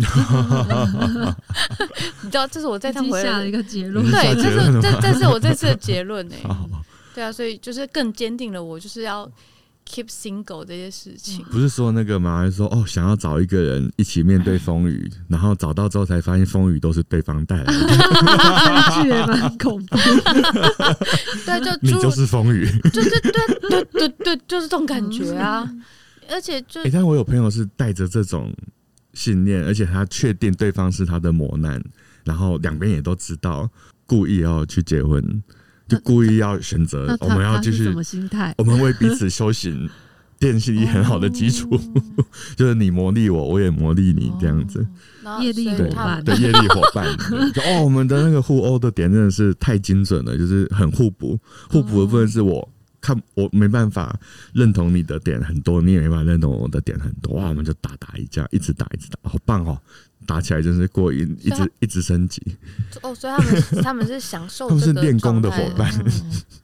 你知道，这是我在他回来下的一个结论。对，这是这这是我这次的结论 呢。对啊，所以就是更坚定了我就是要。Keep single 这些事情，不是说那个吗？还是说哦，想要找一个人一起面对风雨，然后找到之后才发现风雨都是对方带来的，这也蛮恐怖。对，就你就是风雨，就是对对对对，就是这种感觉啊。而且就，哎，但我有朋友是带着这种信念，而且他确定对方是他的磨难，然后两边也都知道，故意要去结婚。就故意要选择，我们要就是什么心态？我们为彼此修行 奠定很好的基础，就是你磨砺我，我也磨砺你，这样子。业力伙伴，对业力伙伴。就哦，我们的那个互殴的点真的是太精准了，就是很互补。互补的部分是我看我没办法认同你的点很多，你也没办法认同我的点很多，哇，我们就打打一架，一直打一直打，好棒哦！打起来真是过瘾，一直一直升级。哦，所以他们他们是享受，他们是练功的伙伴。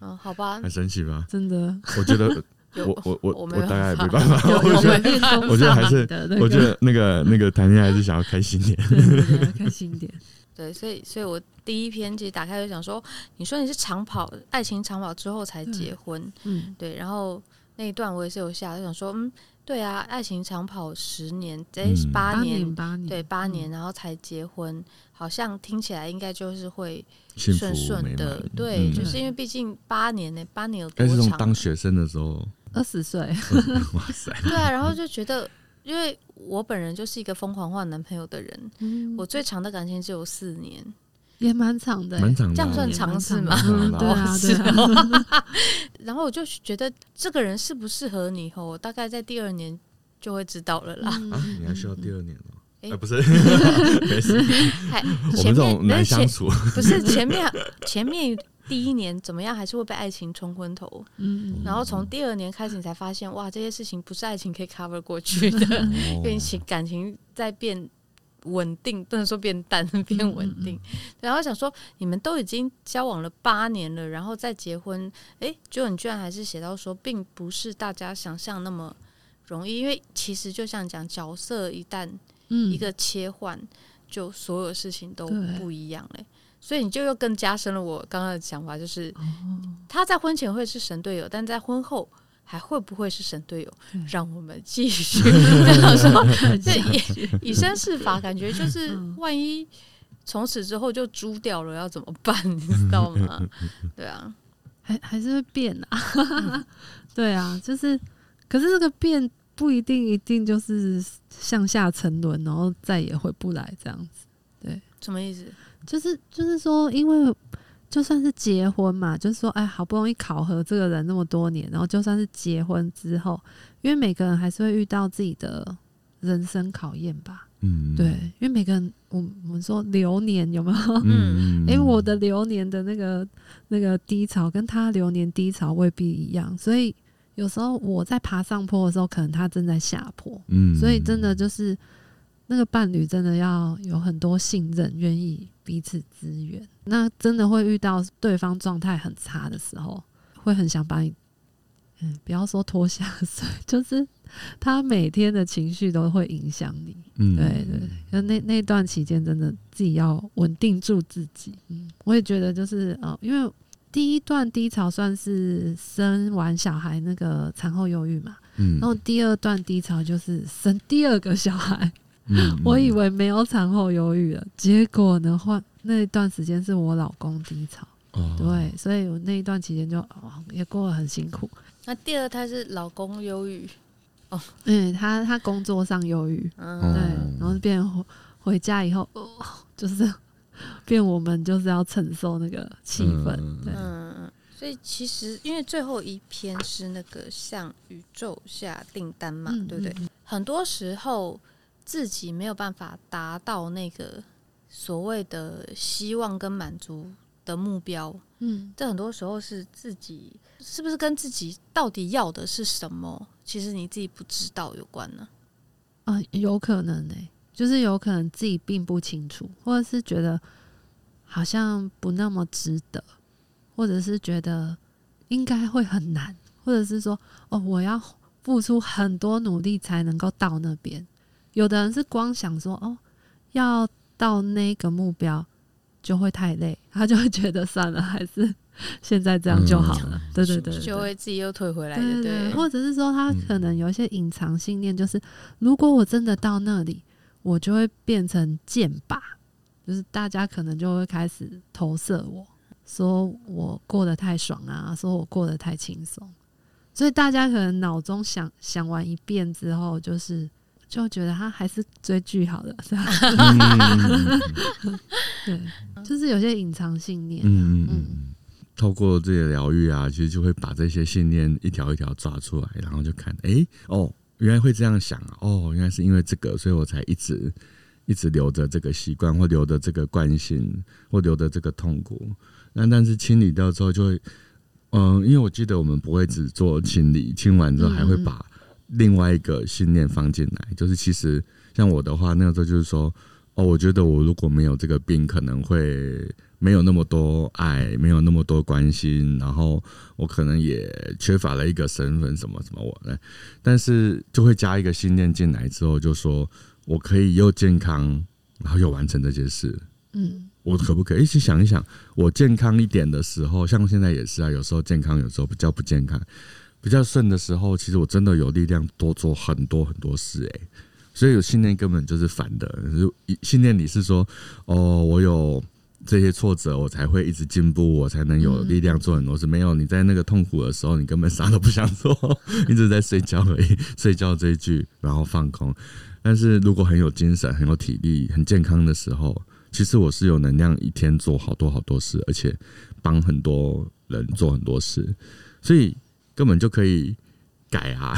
嗯，好吧，很神奇吧？真的，我觉得 我我我我大概没办法。我觉得我觉得还是，我觉得那个那个谈恋爱还是想要开心点，开心点。对，所以所以我第一篇其实打开就想说，你说你是长跑爱情长跑之后才结婚，嗯，对，然后那一段我也是有下，就想说，嗯。对啊，爱情长跑十年，这是八年，八年，对，八年，然后才结婚，好像听起来应该就是会顺顺的，对，就是因为毕竟八年呢，八年有多长？是从当学生的时候，二十岁，哇塞，对啊，然后就觉得，因为我本人就是一个疯狂换男朋友的人，我最长的感情只有四年。也蛮长的，蛮长的，这样算尝试吗？对啊，对啊。然后我就觉得这个人适不适合你，后我大概在第二年就会知道了啦。啊，你还需要第二年哦？哎，不是，没事。我们这种难相处，不是前面前面第一年怎么样，还是会被爱情冲昏头。嗯，然后从第二年开始，你才发现，哇，这些事情不是爱情可以 cover 过去的，因为情感情在变稳定，不能说变淡，变稳定。然后想说，你们都已经交往了八年了，然后再结婚，哎，就你居然还是写到说，并不是大家想象那么容易，因为其实就像讲角色一旦一个切换，就所有事情都不一样嘞。所以你就又更加深了我刚刚的想法，就是他在婚前会是神队友，但在婚后还会不会是神队友？让我们继续 这说，这以以身试法，感觉就是万一从此之后就猪掉了，要怎么办？你知道吗？对啊，还还是会变啊，对啊，就是，可是这个变不一定一定就是向下沉沦，然后再也回不来这样子。对，什么意思？就是就是说，因为就算是结婚嘛，就是说，哎，好不容易考核这个人那么多年，然后就算是结婚之后，因为每个人还是会遇到自己的人生考验吧。嗯，对，因为每个人，我我们说流年有没有？嗯，因 为我的流年的那个那个低潮跟他流年低潮未必一样，所以有时候我在爬上坡的时候，可能他正在下坡。嗯，所以真的就是。那个伴侣真的要有很多信任，愿意彼此支援。那真的会遇到对方状态很差的时候，会很想把你，嗯，不要说拖下水，就是他每天的情绪都会影响你。嗯，对对。那那那段期间，真的自己要稳定住自己。嗯，我也觉得就是呃，因为第一段低潮算是生完小孩那个产后忧郁嘛，嗯，然后第二段低潮就是生第二个小孩。嗯，我以为没有产后忧郁了，结果呢，换那一段时间是我老公低潮，哦、对，所以我那一段期间就哦也过得很辛苦。那第二胎是老公忧郁，哦，嗯，他他工作上忧郁，嗯，对，然后变回回家以后，哦，就是变我们就是要承受那个气氛，对，嗯，所以其实因为最后一篇是那个向宇宙下订单嘛，嗯、对不对？嗯、很多时候。自己没有办法达到那个所谓的希望跟满足的目标，嗯，这很多时候是自己是不是跟自己到底要的是什么？其实你自己不知道有关呢？啊，有可能呢、欸，就是有可能自己并不清楚，或者是觉得好像不那么值得，或者是觉得应该会很难，或者是说哦，我要付出很多努力才能够到那边。有的人是光想说哦，要到那个目标就会太累，他就会觉得算了，还是现在这样就好了。嗯、对，对，对就会自己又退回来对，对，对，或者是说他可能有一些隐藏信念，就是、嗯、如果我真的到那里，我就会变成箭靶，就是大家可能就会开始投射我，说我过得太爽啊，说我过得太轻松，所以大家可能脑中想想完一遍之后，就是。就觉得他还是追剧好了，是吧？对，就是有些隐藏信念。嗯嗯嗯，透过这些疗愈啊，其实就会把这些信念一条一条抓出来，然后就看，哎、欸，哦，原来会这样想啊，哦，原来是因为这个，所以我才一直一直留着这个习惯，或留着这个惯性，或留着这个痛苦。那但是清理掉之后，就会，嗯、呃，因为我记得我们不会只做清理，清完之后还会把。另外一个信念放进来，就是其实像我的话，那个时候就是说，哦，我觉得我如果没有这个病，可能会没有那么多爱，没有那么多关心，然后我可能也缺乏了一个身份，什么什么我呢？但是就会加一个信念进来之后，就说我可以又健康，然后又完成这件事。嗯，我可不可以一起想一想，我健康一点的时候，像现在也是啊，有时候健康，有时候比较不健康。比较顺的时候，其实我真的有力量多做很多很多事哎，所以有信念根本就是反的。信念里是说，哦，我有这些挫折，我才会一直进步，我才能有力量做很多事。没有你在那个痛苦的时候，你根本啥都不想做，一直在睡觉而已，睡觉这一句，然后放空。但是如果很有精神、很有体力、很健康的时候，其实我是有能量一天做好多好多事，而且帮很多人做很多事，所以。根本就可以改啊，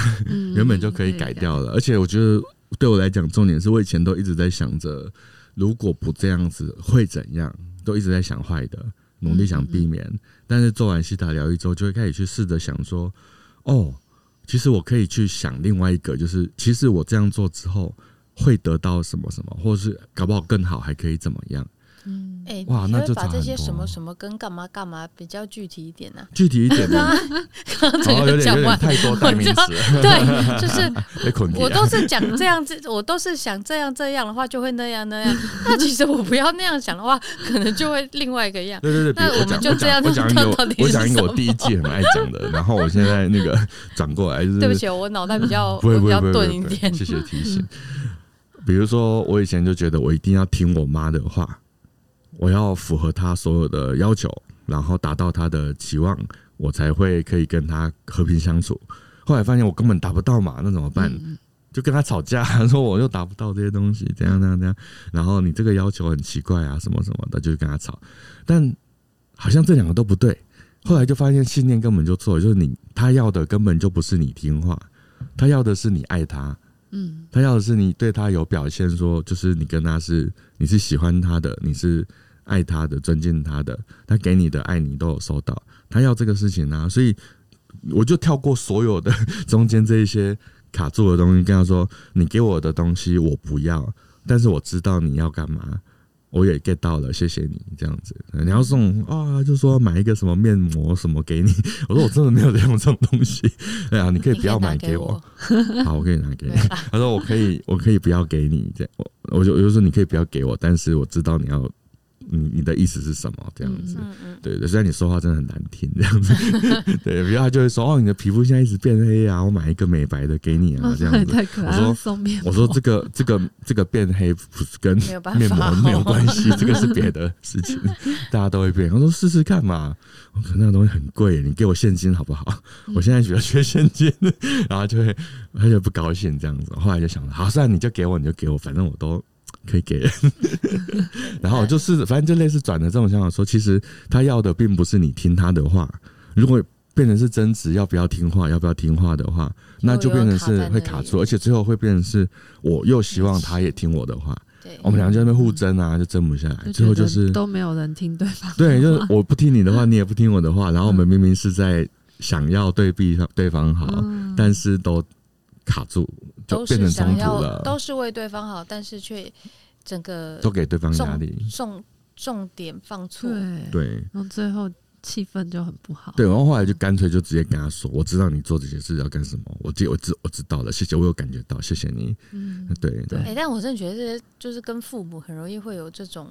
原本就可以改掉了。而且我觉得对我来讲，重点是我以前都一直在想着，如果不这样子会怎样，都一直在想坏的。努力想避免。嗯嗯、但是做完西塔疗愈之后，就会开始去试着想说，哦，其实我可以去想另外一个，就是其实我这样做之后会得到什么什么，或者是搞不好更好，还可以怎么样？嗯，哎、欸，哇，那就把这些什么什么跟干嘛干嘛比较具体一点呢、啊？具体一点呢？刚刚这个讲完太多代名词，对，就是 我都是讲这样子，我都是想这样这样的话就会那样那样。那其实我不要那样想的话，可能就会另外一个样。对对对，那我们就这样我讲一个，我讲一个我第一季很爱讲的，然后我现在那个转过来就是，对不起，我脑袋比较不会比较钝一点。谢谢提醒。比如说，我以前就觉得我一定要听我妈的话。我要符合他所有的要求，然后达到他的期望，我才会可以跟他和平相处。后来发现我根本达不到嘛，那怎么办？就跟他吵架，说我又达不到这些东西，怎样怎样怎样。然后你这个要求很奇怪啊，什么什么的，就跟他吵。但好像这两个都不对。后来就发现信念根本就错，就是你他要的根本就不是你听话，他要的是你爱他。嗯，他要的是你对他有表现，说就是你跟他是你是喜欢他的，你是爱他的，尊敬他的，他给你的爱你都有收到。他要这个事情啊，所以我就跳过所有的中间这一些卡住的东西，跟他说：“你给我的东西我不要，但是我知道你要干嘛。”我也 get 到了，谢谢你这样子。你要送啊，就说买一个什么面膜什么给你。我说我真的没有在用这种东西。对啊，你可以不要买给我。给我 好，我可以拿给你。他说我可以，我可以不要给你。这样，我我就我就说你可以不要给我，但是我知道你要。你你的意思是什么？这样子，对对，虽然你说话真的很难听，这样子，对，比如他就会说：“哦，你的皮肤现在一直变黑啊，我买一个美白的给你啊，这样子。”太可爱。我说：“我说这个这个这个变黑不是跟面膜没有关系，这个是别的事情，大家都会变。”我说：“试试看嘛，我说那个东西很贵，你给我现金好不好？我现在比较缺现金。”然后就会他就不高兴这样子。后来就想了，好，算了，你就给我，你就给我，反正我都。可以给人，然后就是反正就类似转的这种想法，说其实他要的并不是你听他的话。如果变成是争执，要不要听话，要不要听话的话，那就变成是会卡住，而且最后会变成是我又希望他也听我的话，我们两个就在那边互争啊，就争不下来，最后就是都没有人听对方。对，就是我不听你的话，你也不听我的话，然后我们明明是在想要对比对方好，但是都卡住。都是想要，都是为对方好，但是却整个都给对方压力，重重点放错，对，然后最后气氛就很不好。对，然后后来就干脆就直接跟他说：“我知道你做这些事要干什么，我记我知我知道了，谢谢，我有感觉到，谢谢你。”嗯，对对。哎、欸，但我真的觉得这些就是跟父母很容易会有这种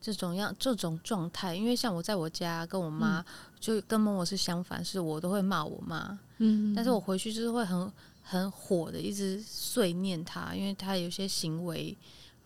这种样这种状态，因为像我在我家跟我妈，嗯、就跟某某是相反，是我都会骂我妈，嗯，但是我回去就是会很。很火的，一直碎念他，因为他有些行为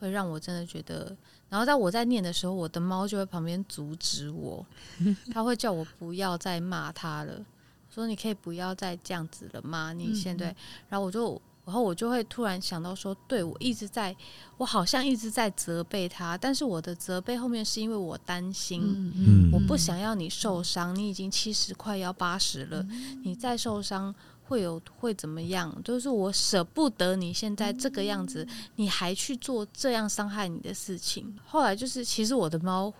会让我真的觉得。然后在我在念的时候，我的猫就会旁边阻止我，他会叫我不要再骂他了，说你可以不要再这样子了吗？你现在，然后我就，然后我就会突然想到说，对，我一直在，我好像一直在责备他，但是我的责备后面是因为我担心，嗯，我不想要你受伤，你已经七十快要八十了，你再受伤。会有会怎么样？就是我舍不得你现在这个样子，你还去做这样伤害你的事情。后来就是，其实我的猫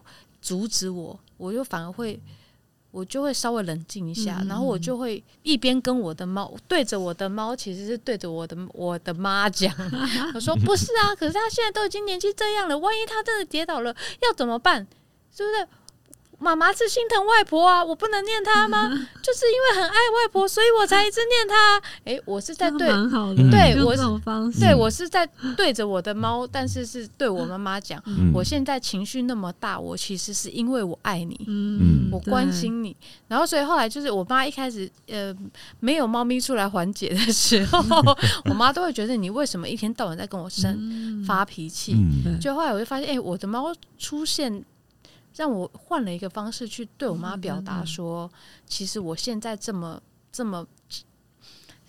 阻止我，我就反而会，我就会稍微冷静一下，然后我就会一边跟我的猫对着我的猫，其实是对着我的我的妈讲，我说不是啊，可是他现在都已经年纪这样了，万一他真的跌倒了要怎么办？是不是？妈妈是心疼外婆啊，我不能念她吗？就是因为很爱外婆，所以我才一直念她。哎、欸，我是在对，对我是对我是在对着我的猫，但是是对我妈妈讲，嗯、我现在情绪那么大，我其实是因为我爱你，嗯，我关心你。然后所以后来就是我妈一开始呃没有猫咪出来缓解的时候，我妈都会觉得你为什么一天到晚在跟我生、嗯、发脾气？嗯、就后来我就发现，哎、欸，我的猫出现。让我换了一个方式去对我妈表达说，其实我现在这么这么，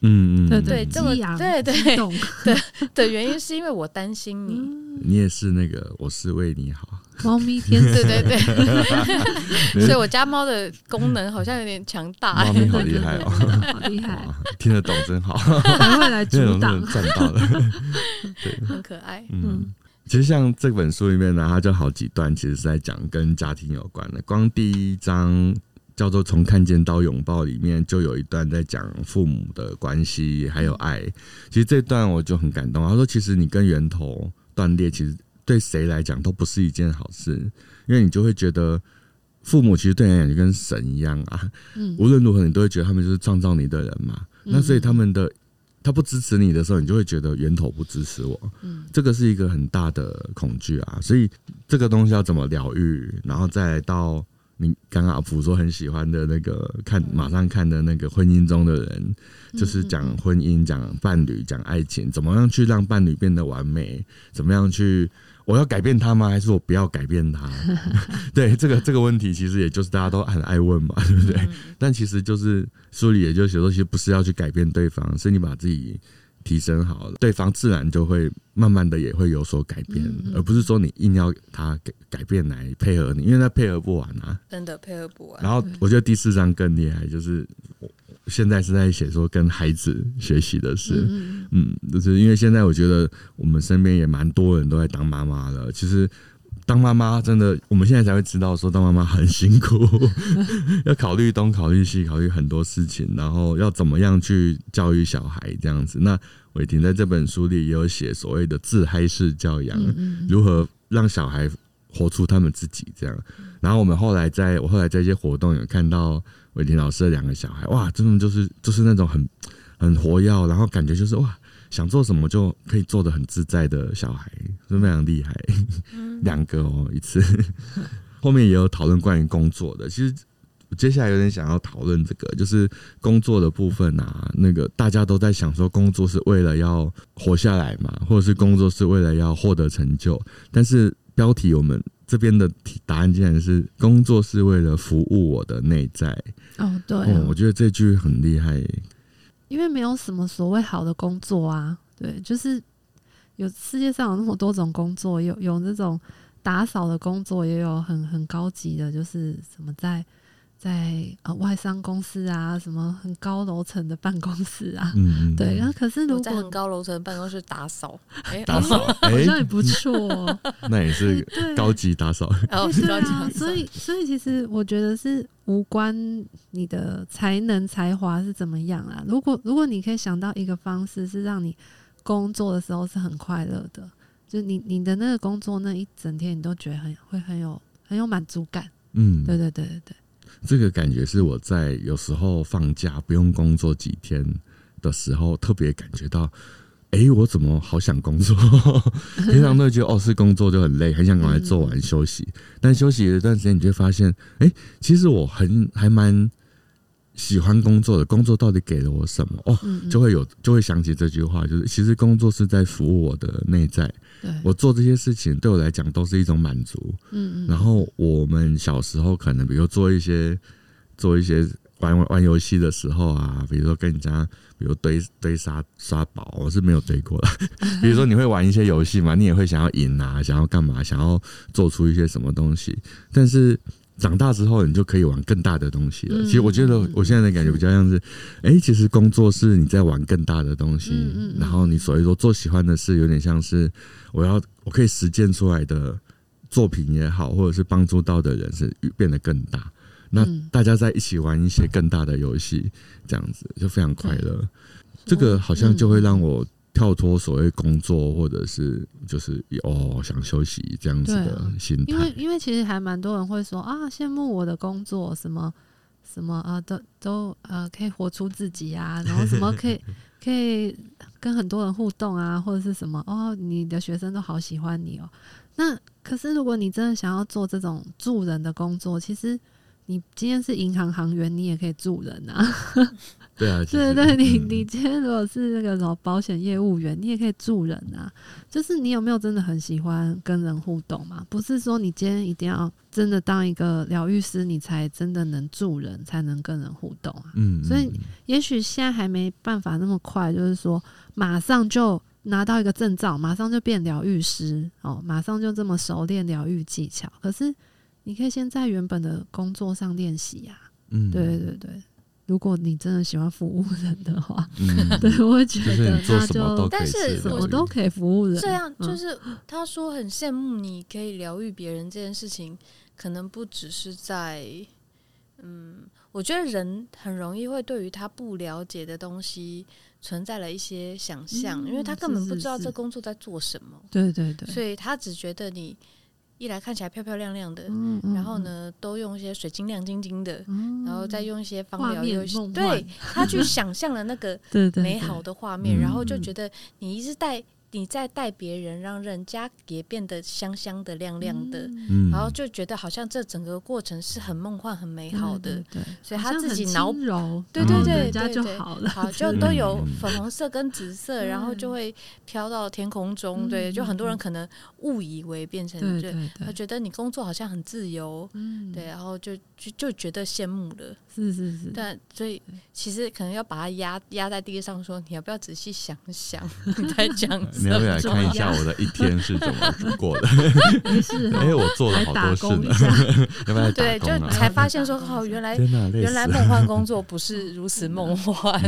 嗯嗯，对对，这么对对 对的原因是因为我担心你，你也是那个，我是为你好，猫咪天使，对对对，所以我家猫的功能好像有点强大，猫咪好厉害哦，好厉害，听得懂真好，还会来阻挡，赚到了，对，很可爱，嗯。其实像这本书里面呢，它就好几段，其实是在讲跟家庭有关的。光第一章叫做“从看见到拥抱”里面，就有一段在讲父母的关系还有爱。其实这段我就很感动。他说：“其实你跟源头断裂，其实对谁来讲都不是一件好事，因为你就会觉得父母其实对你来讲就跟神一样啊。无论如何，你都会觉得他们就是创造你的人嘛。那所以他们的。”他不支持你的时候，你就会觉得源头不支持我。嗯，这个是一个很大的恐惧啊。所以这个东西要怎么疗愈，然后再到你刚刚阿普说很喜欢的那个看马上看的那个婚姻中的人，就是讲婚姻、讲伴侣、讲爱情，怎么样去让伴侣变得完美，怎么样去。我要改变他吗？还是我不要改变他？对，这个这个问题，其实也就是大家都很爱问嘛，对不对？但其实就是书里也就写说，其实不是要去改变对方，是你把自己提升好了，对方自然就会慢慢的也会有所改变，而不是说你硬要他改改变来配合你，因为他配合不完啊，真的配合不完。然后我觉得第四章更厉害，就是。现在是在写说跟孩子学习的事，嗯，嗯，就是因为现在我觉得我们身边也蛮多人都在当妈妈的。其实当妈妈真的，我们现在才会知道说当妈妈很辛苦，要考虑东考虑西，考虑很多事情，然后要怎么样去教育小孩这样子。那伟霆在这本书里也有写所谓的自嗨式教养，如何让小孩活出他们自己这样。然后我们后来在我后来在一些活动有看到。伟霆老师的两个小孩，哇，真的就是就是那种很很活跃，然后感觉就是哇，想做什么就可以做的很自在的小孩，是非常厉害。两个哦，一次。后面也有讨论关于工作的，其实接下来有点想要讨论这个，就是工作的部分啊。那个大家都在想说，工作是为了要活下来嘛，或者是工作是为了要获得成就，但是标题我们。这边的答案竟然是工作是为了服务我的内在哦，对我觉得这句很厉害，因为没有什么所谓好的工作啊，对，就是有世界上有那么多种工作，有有那种打扫的工作，也有很很高级的，就是什么在。在呃外商公司啊，什么很高楼层的办公室啊，嗯，对。然后可是如果在很高楼层办公室打扫，哎，打扫好像也不错，那也是高级打扫。对啊，所以所以其实我觉得是无关你的才能才华是怎么样啊。如果如果你可以想到一个方式，是让你工作的时候是很快乐的，就你你的那个工作那一整天，你都觉得很会很有很有满足感。嗯，对对对对对。这个感觉是我在有时候放假不用工作几天的时候，特别感觉到，哎，我怎么好想工作？平常都会觉得哦，是工作就很累，很想赶快做完休息。但休息了一段时间，你就会发现，哎，其实我很还蛮。喜欢工作的工作到底给了我什么？哦，就会有就会想起这句话，就是其实工作是在服务我的内在。我做这些事情对我来讲都是一种满足。嗯嗯。然后我们小时候可能比如做一些做一些玩玩游戏的时候啊，比如说跟人家比如堆堆沙沙堡，我是没有堆过的。比如说你会玩一些游戏嘛，你也会想要赢啊，想要干嘛，想要做出一些什么东西，但是。长大之后，你就可以玩更大的东西了。其实我觉得我现在的感觉比较像是，哎，其实工作是你在玩更大的东西，然后你所以说做喜欢的事，有点像是我要我可以实践出来的作品也好，或者是帮助到的人是变得更大。那大家在一起玩一些更大的游戏，这样子就非常快乐。这个好像就会让我。跳脱所谓工作，或者是就是哦想休息这样子的心态，因为因为其实还蛮多人会说啊，羡慕我的工作，什么什么啊，都都呃可以活出自己啊，然后什么可以可以跟很多人互动啊，或者是什么哦，你的学生都好喜欢你哦。那可是如果你真的想要做这种助人的工作，其实你今天是银行行员，你也可以助人啊。对啊，对对，你你今天如果是那个什么保险业务员，你也可以助人啊。就是你有没有真的很喜欢跟人互动嘛？不是说你今天一定要真的当一个疗愈师，你才真的能助人，才能跟人互动啊。嗯，所以也许现在还没办法那么快，就是说马上就拿到一个证照，马上就变疗愈师哦，马上就这么熟练疗愈技巧。可是你可以先在原本的工作上练习呀。嗯，对对对对。如果你真的喜欢服务人的话，嗯，对，我会觉得那就但是什么都可以服务人。这样就是他说很羡慕你可以疗愈别人这件事情，可能不只是在，嗯，我觉得人很容易会对于他不了解的东西存在了一些想象，因为他根本不知道这工作在做什么。对对对，所以他只觉得你。一来看起来漂漂亮亮的，嗯嗯、然后呢，都用一些水晶亮晶晶的，嗯、然后再用一些芳疗，有对他去想象了那个 美好的画面，然后就觉得你一直带。你在带别人，让人家也变得香香的、亮亮的，嗯、然后就觉得好像这整个过程是很梦幻、很美好的。对，对，对，所以他自己脑柔，对对对，人家就好了，好就都有粉红色跟紫色，嗯、然后就会飘到天空中。对，就很多人可能误以为变成对，他觉得你工作好像很自由，嗯、对，然后就就就觉得羡慕了。是是是，但所以其实可能要把它压压在地上，说你要不要仔细想想 你在讲。你要不要来看一下我的一天是怎么过的？没事，哎，我做了好多事呢。要不要对，就才发现说哦，原来原来梦幻工作不是如此梦幻。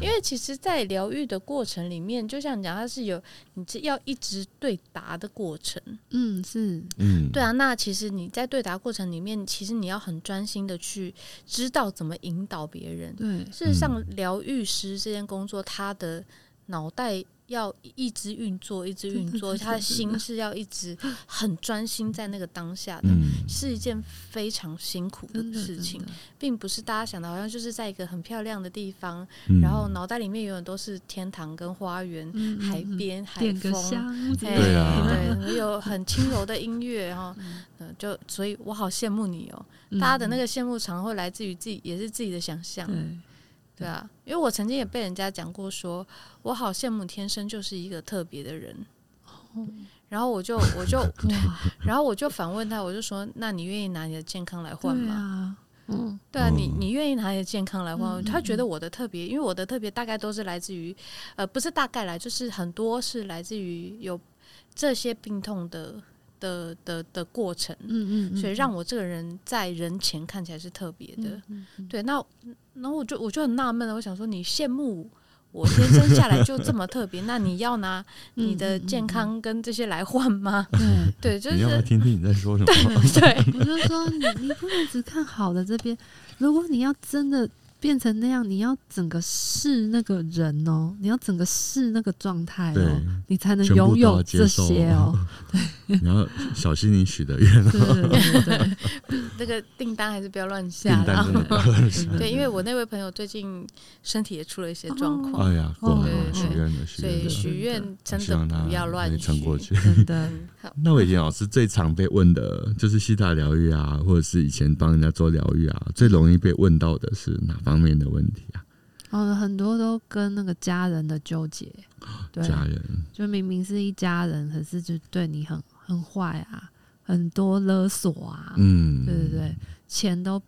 因为其实，在疗愈的过程里面，就像你讲，它是有你这要一直对答的过程。嗯，是，嗯，对啊。那其实你在对答过程里面，其实你要很专心的去知道怎么引导别人。对，事实上，疗愈师这件工作，他的脑袋。要一直运作，一直运作，他的心是要一直很专心在那个当下的，嗯、是一件非常辛苦的事情，并不是大家想的，好像就是在一个很漂亮的地方，嗯、然后脑袋里面永远都是天堂跟花园、嗯、海边、海风，对啊，对，有很轻柔的音乐，然后，嗯，就所以我好羡慕你哦，大家的那个羡慕常会来自于自己，也是自己的想象。对啊，因为我曾经也被人家讲过说，说我好羡慕天生就是一个特别的人。然后我就我就 对，然后我就反问他，我就说：那你愿意拿你的健康来换吗？嗯，对啊，你你愿意拿你的健康来换？他觉得我的特别，因为我的特别大概都是来自于，呃，不是大概来，就是很多是来自于有这些病痛的的的的过程。嗯嗯，所以让我这个人在人前看起来是特别的。对，那。然后我就我就很纳闷了，我想说，你羡慕我天生下来就这么特别，那你要拿你的健康跟这些来换吗？嗯、对对，就是你要听听你在说什么？对，对 我就说你你不能只看好的这边，如果你要真的。变成那样，你要整个是那个人哦，你要整个是那个状态哦，你才能拥有这些哦。对，你要小心你许的愿。对对对，那个订单还是不要乱下的。对，因为我那位朋友最近身体也出了一些状况。哎呀，过了许愿的许愿，所以许愿真的不要乱撑过去。真的。那伟杰老师最常被问的就是西塔疗愈啊，或者是以前帮人家做疗愈啊，最容易被问到的是哪方面的问题啊？哦，很多都跟那个家人的纠结，对，家人。就明明是一家人，可是就对你很很坏啊，很多勒索啊，嗯，对对对，钱都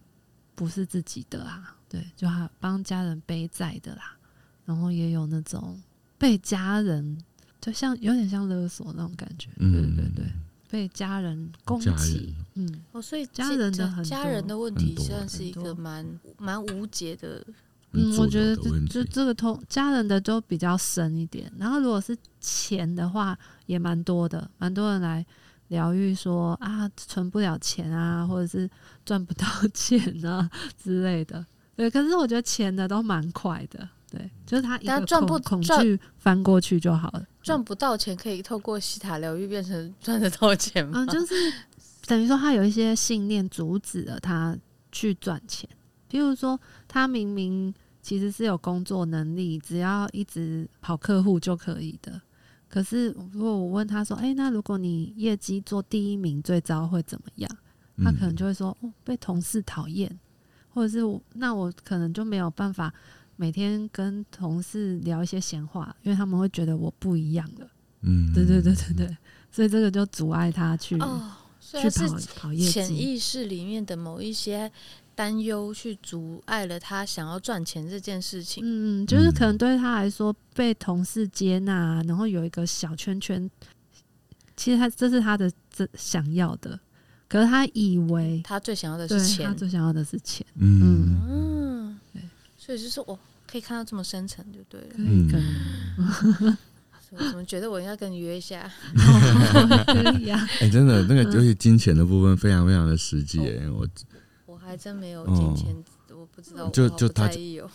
不是自己的啊，对，就还帮家人背债的啦，然后也有那种被家人。就像有点像勒索那种感觉，嗯、对对。对，被家人攻击，嗯，哦，所以家人的家人的问题算是一个蛮蛮无解的，嗯，我觉得就就这个通家人的都比较深一点，然后如果是钱的话，也蛮多的，蛮多人来疗愈说啊，存不了钱啊，或者是赚不到钱啊之类的，对，可是我觉得钱的都蛮快的。对，就是他一个赚不恐惧翻过去就好了。赚不到钱可以透过西塔疗愈变成 赚得到钱吗？嗯，就是 等于说他有一些信念阻止了他去赚钱。比如说，他明明其实是有工作能力，只要一直跑客户就可以的。可是如果我问他说：“哎，那如果你业绩做第一名，最糟会怎么样？”他可能就会说：“哦，被同事讨厌，或者是我那我可能就没有办法。”每天跟同事聊一些闲话，因为他们会觉得我不一样了。嗯，对对对对对，所以这个就阻碍他去、哦、去跑跑业绩。潜意识里面的某一些担忧，去阻碍了他想要赚钱这件事情。嗯，就是可能对他来说，被同事接纳，然后有一个小圈圈，其实他这是他的这想要的，可是他以为他最想要的是钱，他最想要的是钱。嗯。嗯所以就是我可以看到这么深层，就对了。嗯 我怎么觉得我应该跟你约一下？可以啊。哎，真的，那个尤其金钱的部分非常非常的实际。哎，我我还真没有金钱，我不知道。就就他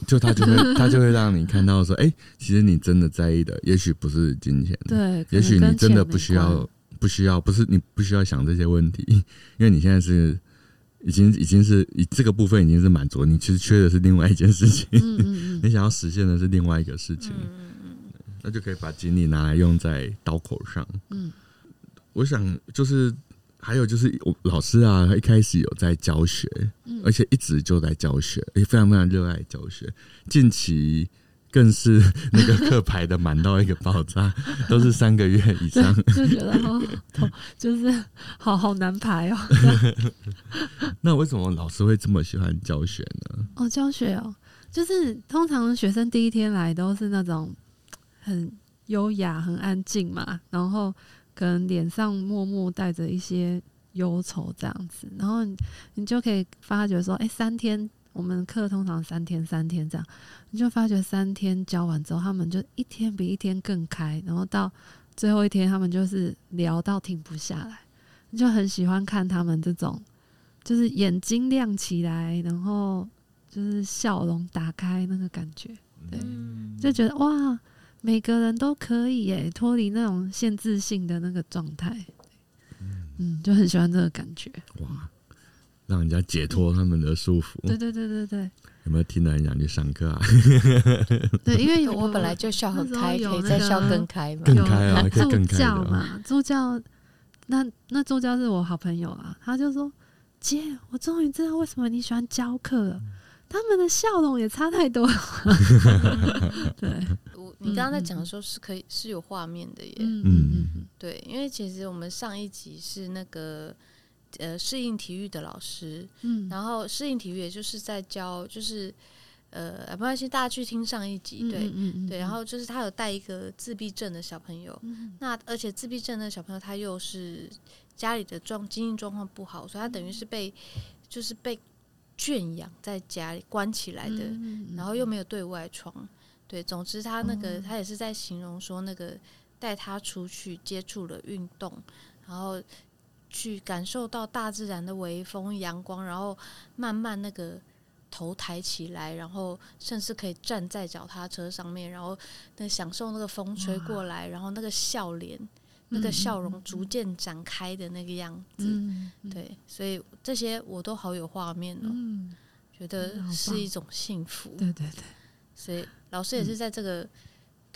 就他就会 他就会让你看到说，哎，其实你真的在意的，也许不是金钱，对，也许你真的不需要，不需要，不是你不需要想这些问题，因为你现在是已经已经是以这个部分已经是满足，你其实缺的是另外一件事情，你想要实现的是另外一个事情。那就可以把精力拿来用在刀口上。嗯，我想就是还有就是我老师啊，他一开始有在教学，嗯，而且一直就在教学，也非常非常热爱教学。近期更是那个课排的满到一个爆炸，都是三个月以上，就觉得好，就是好好难排哦。那为什么老师会这么喜欢教学呢？哦，教学哦，就是通常学生第一天来都是那种。很优雅，很安静嘛，然后可能脸上默默带着一些忧愁这样子，然后你，你就可以发觉说，哎、欸，三天我们课通常三天三天这样，你就发觉三天教完之后，他们就一天比一天更开，然后到最后一天，他们就是聊到停不下来，你就很喜欢看他们这种，就是眼睛亮起来，然后就是笑容打开那个感觉，对，就觉得哇。每个人都可以耶，脱离那种限制性的那个状态，嗯，就很喜欢这个感觉。哇，让人家解脱他们的束缚。对对对对对。有没有听到人讲去上课啊？对，因为我本来就笑很开，可以再笑更开嘛。更开啊，可以更开。助教嘛，助教，那那助教是我好朋友啊，他就说：“姐，我终于知道为什么你喜欢教课了，他们的笑容也差太多了。”对。你刚刚在讲的时候是可以是有画面的耶，嗯嗯嗯，对，因为其实我们上一集是那个呃适应体育的老师，嗯，然后适应体育也就是在教，就是呃没关系，大家去听上一集，对，嗯对，然后就是他有带一个自闭症的小朋友，那而且自闭症的小朋友他又是家里的状经济状况不好，所以他等于是被就是被圈养在家里关起来的，然后又没有对外窗。对，总之他那个他也是在形容说，那个带他出去接触了运动，然后去感受到大自然的微风、阳光，然后慢慢那个头抬起来，然后甚至可以站在脚踏车上面，然后那享受那个风吹过来，然后那个笑脸、那个笑容逐渐展开的那个样子。对，所以这些我都好有画面哦，觉得是一种幸福。对对对，所以。老师也是在这个，嗯、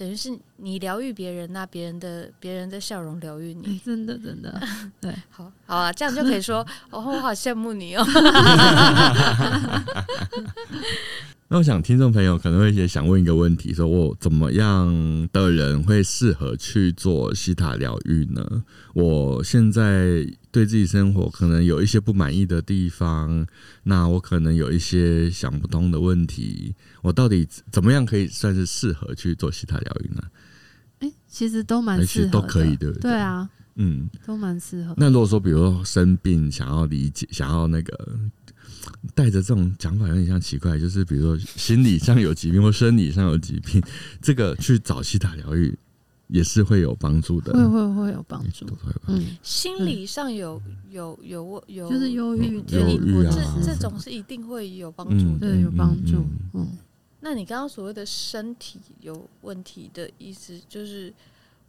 等于是你疗愈别人，那别人的别人的笑容疗愈你，真的真的，对，好好啊，这样就可以说，哦，我好羡慕你哦。那我想听众朋友可能会也想问一个问题：说我怎么样的人会适合去做西塔疗愈呢？我现在对自己生活可能有一些不满意的地方，那我可能有一些想不通的问题，我到底怎么样可以算是适合去做西塔疗愈呢？哎、欸，其实都蛮适合，都可以，对不对？对啊，嗯，都蛮适合。那如果说，比如说生病，想要理解，想要那个。带着这种讲法有点像奇怪，就是比如说心理上有疾病或生理上有疾病，这个去找西塔疗愈也是会有帮助的，会会会有帮助。嗯，心理上有有有有就是忧郁，忧郁啊，这这种是一定会有帮助的，对，有帮助。嗯，那你刚刚所谓的身体有问题的意思就是？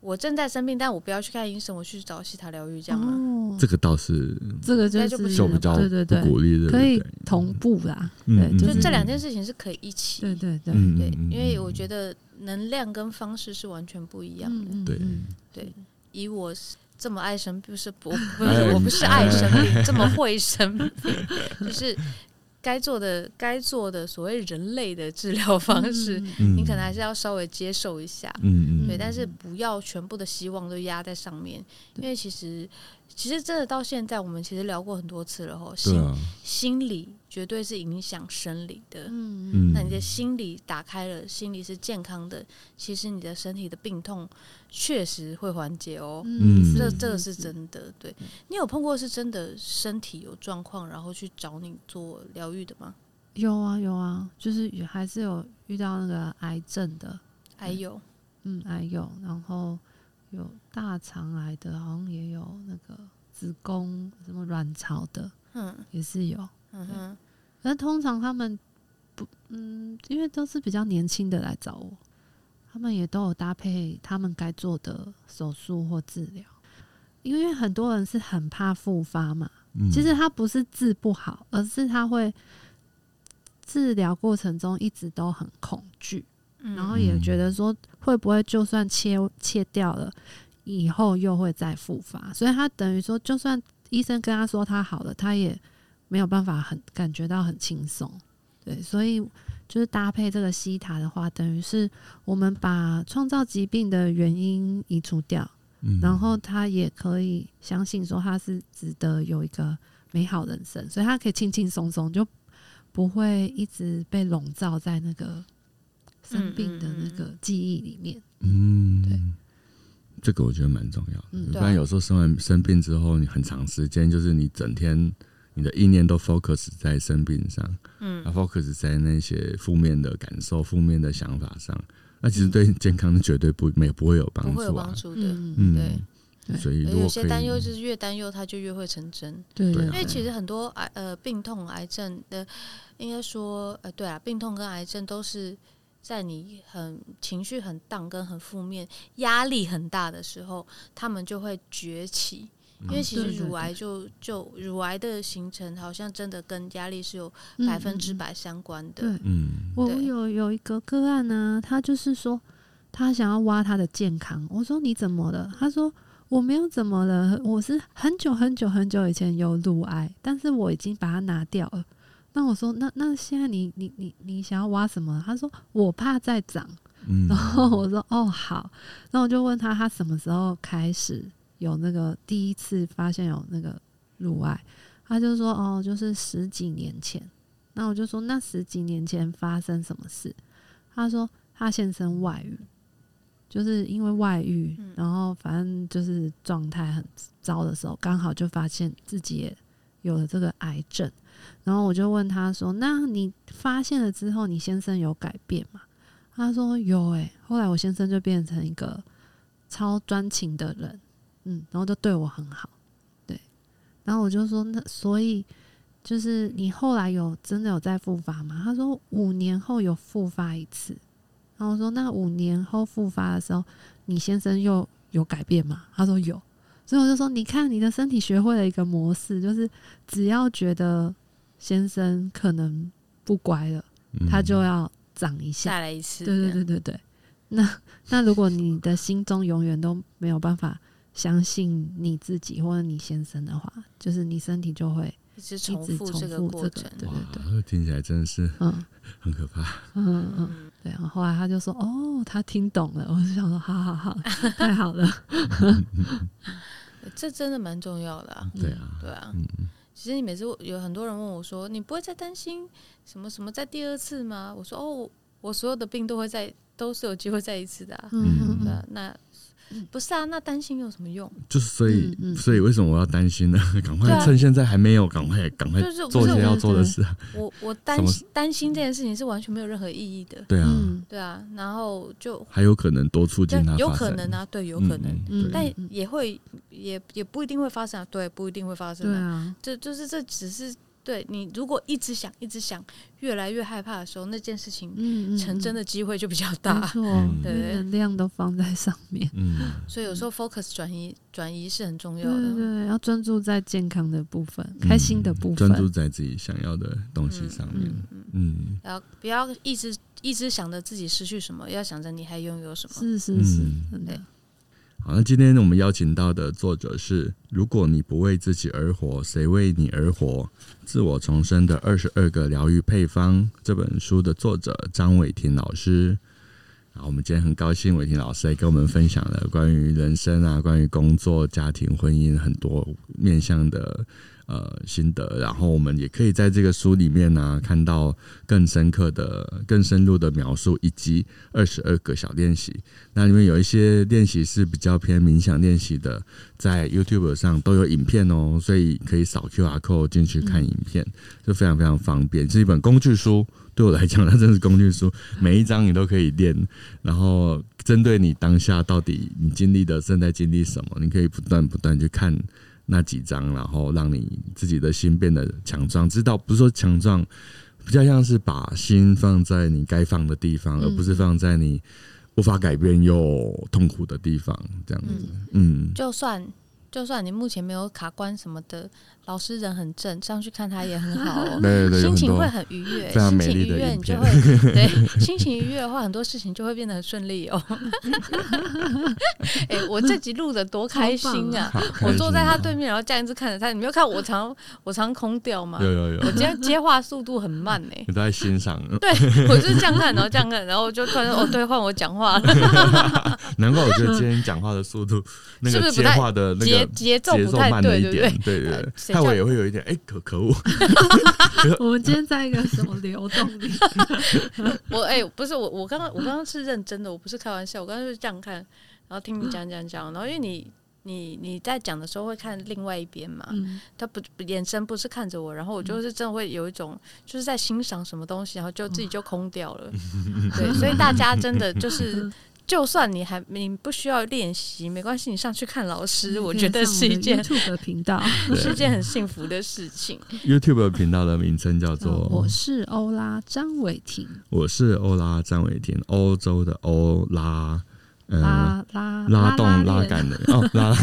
我正在生病，但我不要去看医生，我去找希塔疗愈，这样吗？哦，这个倒是，这个就是就比较不鼓励的，可以同步啦。对，就这两件事情是可以一起。对对对对，因为我觉得能量跟方式是完全不一样的。对对，以我这么爱生病，不是不不是我不是爱生病，这么会生病，就是。该做的，该做的所谓人类的治疗方式，嗯、你可能还是要稍微接受一下，嗯、对，但是不要全部的希望都压在上面，因为其实，其实真的到现在，我们其实聊过很多次了哈，心、啊、心理。绝对是影响生理的。嗯嗯，那你的心理打开了，心理是健康的，其实你的身体的病痛确实会缓解哦。嗯，这这个是真的。对，你有碰过是真的身体有状况，然后去找你做疗愈的吗？有啊有啊，就是还是有遇到那个癌症的，还有嗯癌有，然后有大肠癌的，好像也有那个子宫什么卵巢的，嗯。也是有。嗯哼，那通常他们不嗯，因为都是比较年轻的来找我，他们也都有搭配他们该做的手术或治疗，因为很多人是很怕复发嘛。嗯其实他不是治不好，而是他会治疗过程中一直都很恐惧，嗯然后也觉得说会不会就算切切掉了，以后又会再复发，所以他等于说，就算医生跟他说他好了，他也没有办法很感觉到很轻松。对，所以就是搭配这个西塔的话，等于是我们把创造疾病的原因移除掉。嗯然后他也可以相信说他是值得有一个美好人生，所以他可以轻轻松松，就不会一直被笼罩在那个生病的那个记忆里面。嗯，对，这个我觉得蛮重要的，嗯不然有时候生完生病之后，你很长时间就是你整天你的意念都 focus 在生病上，嗯。啊，focus 在那些负面的感受、负面的想法上，那其实对健康绝对不没不会有帮助不会有帮助的。嗯，嗯，对。对所以如有些担忧就是越担忧，它就越会成真。对。对对啊因为其实很多癌呃病痛、癌症的，应该说呃对啊，病痛跟癌症都是在你很情绪很荡跟很负面、压力很大的时候，他们就会崛起。因为其实乳癌就就乳癌的形成，好像真的跟压力是有百分之百相关的。对，嗯我有有一个个案呢、他就是说他想要挖他的健康。我说你怎么了？他说我没有怎么了，我是很久很久很久以前有乳癌，但是我已经把它拿掉了。那我说那那现在你你你你想要挖什么？他说我怕再长。嗯 然后我说哦好，那我就问他他什么时候开始有那个第一次发现有那个乳癌，他就说哦就是十几年前。那我就说那十几年前发生什么事？他说他先生外遇，就是因为外遇，然后反正就是状态很糟的时候，刚好就发现自己也有了这个癌症。然后我就问他说：“那你发现了之后，你先生有改变吗？”他说有诶、后来我先生就变成一个超专情的人，嗯，然后就对我很好，对。然后我就说，那所以就是你后来有真的有再复发吗？他说五年后有复发一次。然后我说那五年后复发的时候，你先生又有改变吗？他说有。所以我就说，你看你的身体学会了一个模式，就是只要觉得先生可能不乖了，嗯他就要长一下。再来一次，对对对对对，那那如果你的心中永远都没有办法相信你自己或者你先生的话，就是你身体就会一直重复这个过程。对哇对对，听起来真的是嗯很可怕。嗯嗯，对。然后后来他就说：“哦，他听懂了。”我就想说：“好好好，太好了。这真的蛮重要的啊。对啊，对啊，嗯其实你每次有很多人问我说：“你不会再担心什么什么在第二次吗？”我说：“哦，我我所有的病都会在都是有机会再一次的、啊。嗯”嗯嗯对啊，那不是啊，那担心有什么用？就是所以嗯嗯所以为什么我要担心呢？赶快趁现在还没有，赶快赶快就是做一些要做的事啊。我我担心担心这件事情是完全没有任何意义的。对啊，嗯对啊，然后就还有可能多促对进它有可能啊，对，有可能，但也会也也不一定会发生啊，对，不一定会发生啊。对啊，这就是这只是对你如果一直想一直想，越来越害怕的时候，那件事情成真的的机会就比较没大。错，嗯对能量都放在上面。嗯，所以有时候 focus 转移转移是很重要对的。对，要专注在健康的部分、开心的部分。嗯专注在自己想要的东西上面。嗯嗯，嗯然后不要一直一直想着自己失去什么，要想着你还拥有什么。是是是对。好，那今天我们邀请到的作者是：如果你不为自己而活，谁为你而活？自我重生的二十二个疗愈配方这本书的作者张伟婷老师。好我们今天很高兴，伟霆老师来跟我们分享了关于人生啊，关于工作、家庭、婚姻很多面向的。呃，心得，然后我们也可以在这个书里面呢、看到更深刻的、更深入的描述，以及二十二个小练习。那里面有一些练习是比较偏冥想练习的，在 YouTube 上都有影片哦，所以可以扫 QR code 进去看影片，就非常非常方便。是一本工具书，对我来讲，它真是工具书，每一章你都可以练，然后针对你当下到底你经历的正在经历什么，你可以不断不断去看。那几张，然后让你自己的心变得强壮。知道不是说强壮，比较像是把心放在你该放的地方，嗯、而不是放在你无法改变又痛苦的地方。这样子，嗯，嗯就算就算你目前没有卡关什么的。老师人很正，上去看他也很好哦，对对对，心情会很愉悦，心情愉悦你就会 对，心情愉悦的话，很多事情就会变得很顺利哦。哎、欸，我这集录的多开心啊！心我坐在他对面，然后这样一直看着他，你没有看我常我常空掉吗？有有有，我今天接话速度很慢呢、欸。你都在欣赏？对，我就是这样看，然后这样看，然后就突然哦，对，换我讲话了。难怪我觉得今天讲话的速度，那个接话的那个节节奏不太对，对不对？对对对。那我也会有一点哎、欸，可可恶！我们今天在一个什么流动里？我哎、欸，不是我，我刚刚我刚刚是认真的，我不是开玩笑。我刚刚是这样看，然后听你讲讲讲，然后因为你你你在讲的时候会看另外一边嘛，嗯、他不眼神不是看着我，然后我就是真的会有一种就是在欣赏什么东西，然后就自己就空掉了。对，所以大家真的就是。就算你还你不需要练习，没关系，你上去看老师，我觉得是一件 YouTube 频道，是一件很幸福的事情。YouTube 频道的名称叫做“我是欧拉张伟婷”，我是欧拉张伟婷，欧洲的欧拉。拉拉拉动拉杆的哦，拉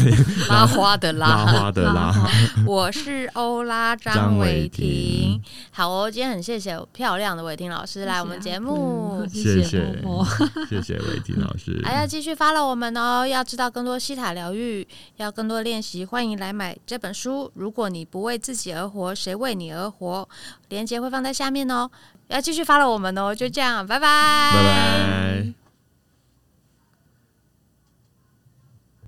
拉花的拉拉花的拉。我是欧拉张伟婷，好哦，今天很谢谢漂亮的伟婷老师来我们节目，谢谢 谢谢伟婷老师，还要继续 follow 我们哦。要知道更多西塔疗愈，要更多练习，欢迎来买这本书。如果你不为自己而活，谁为你而活？链接会放在下面哦。要继续 follow 我们哦，就这样，拜拜，拜拜。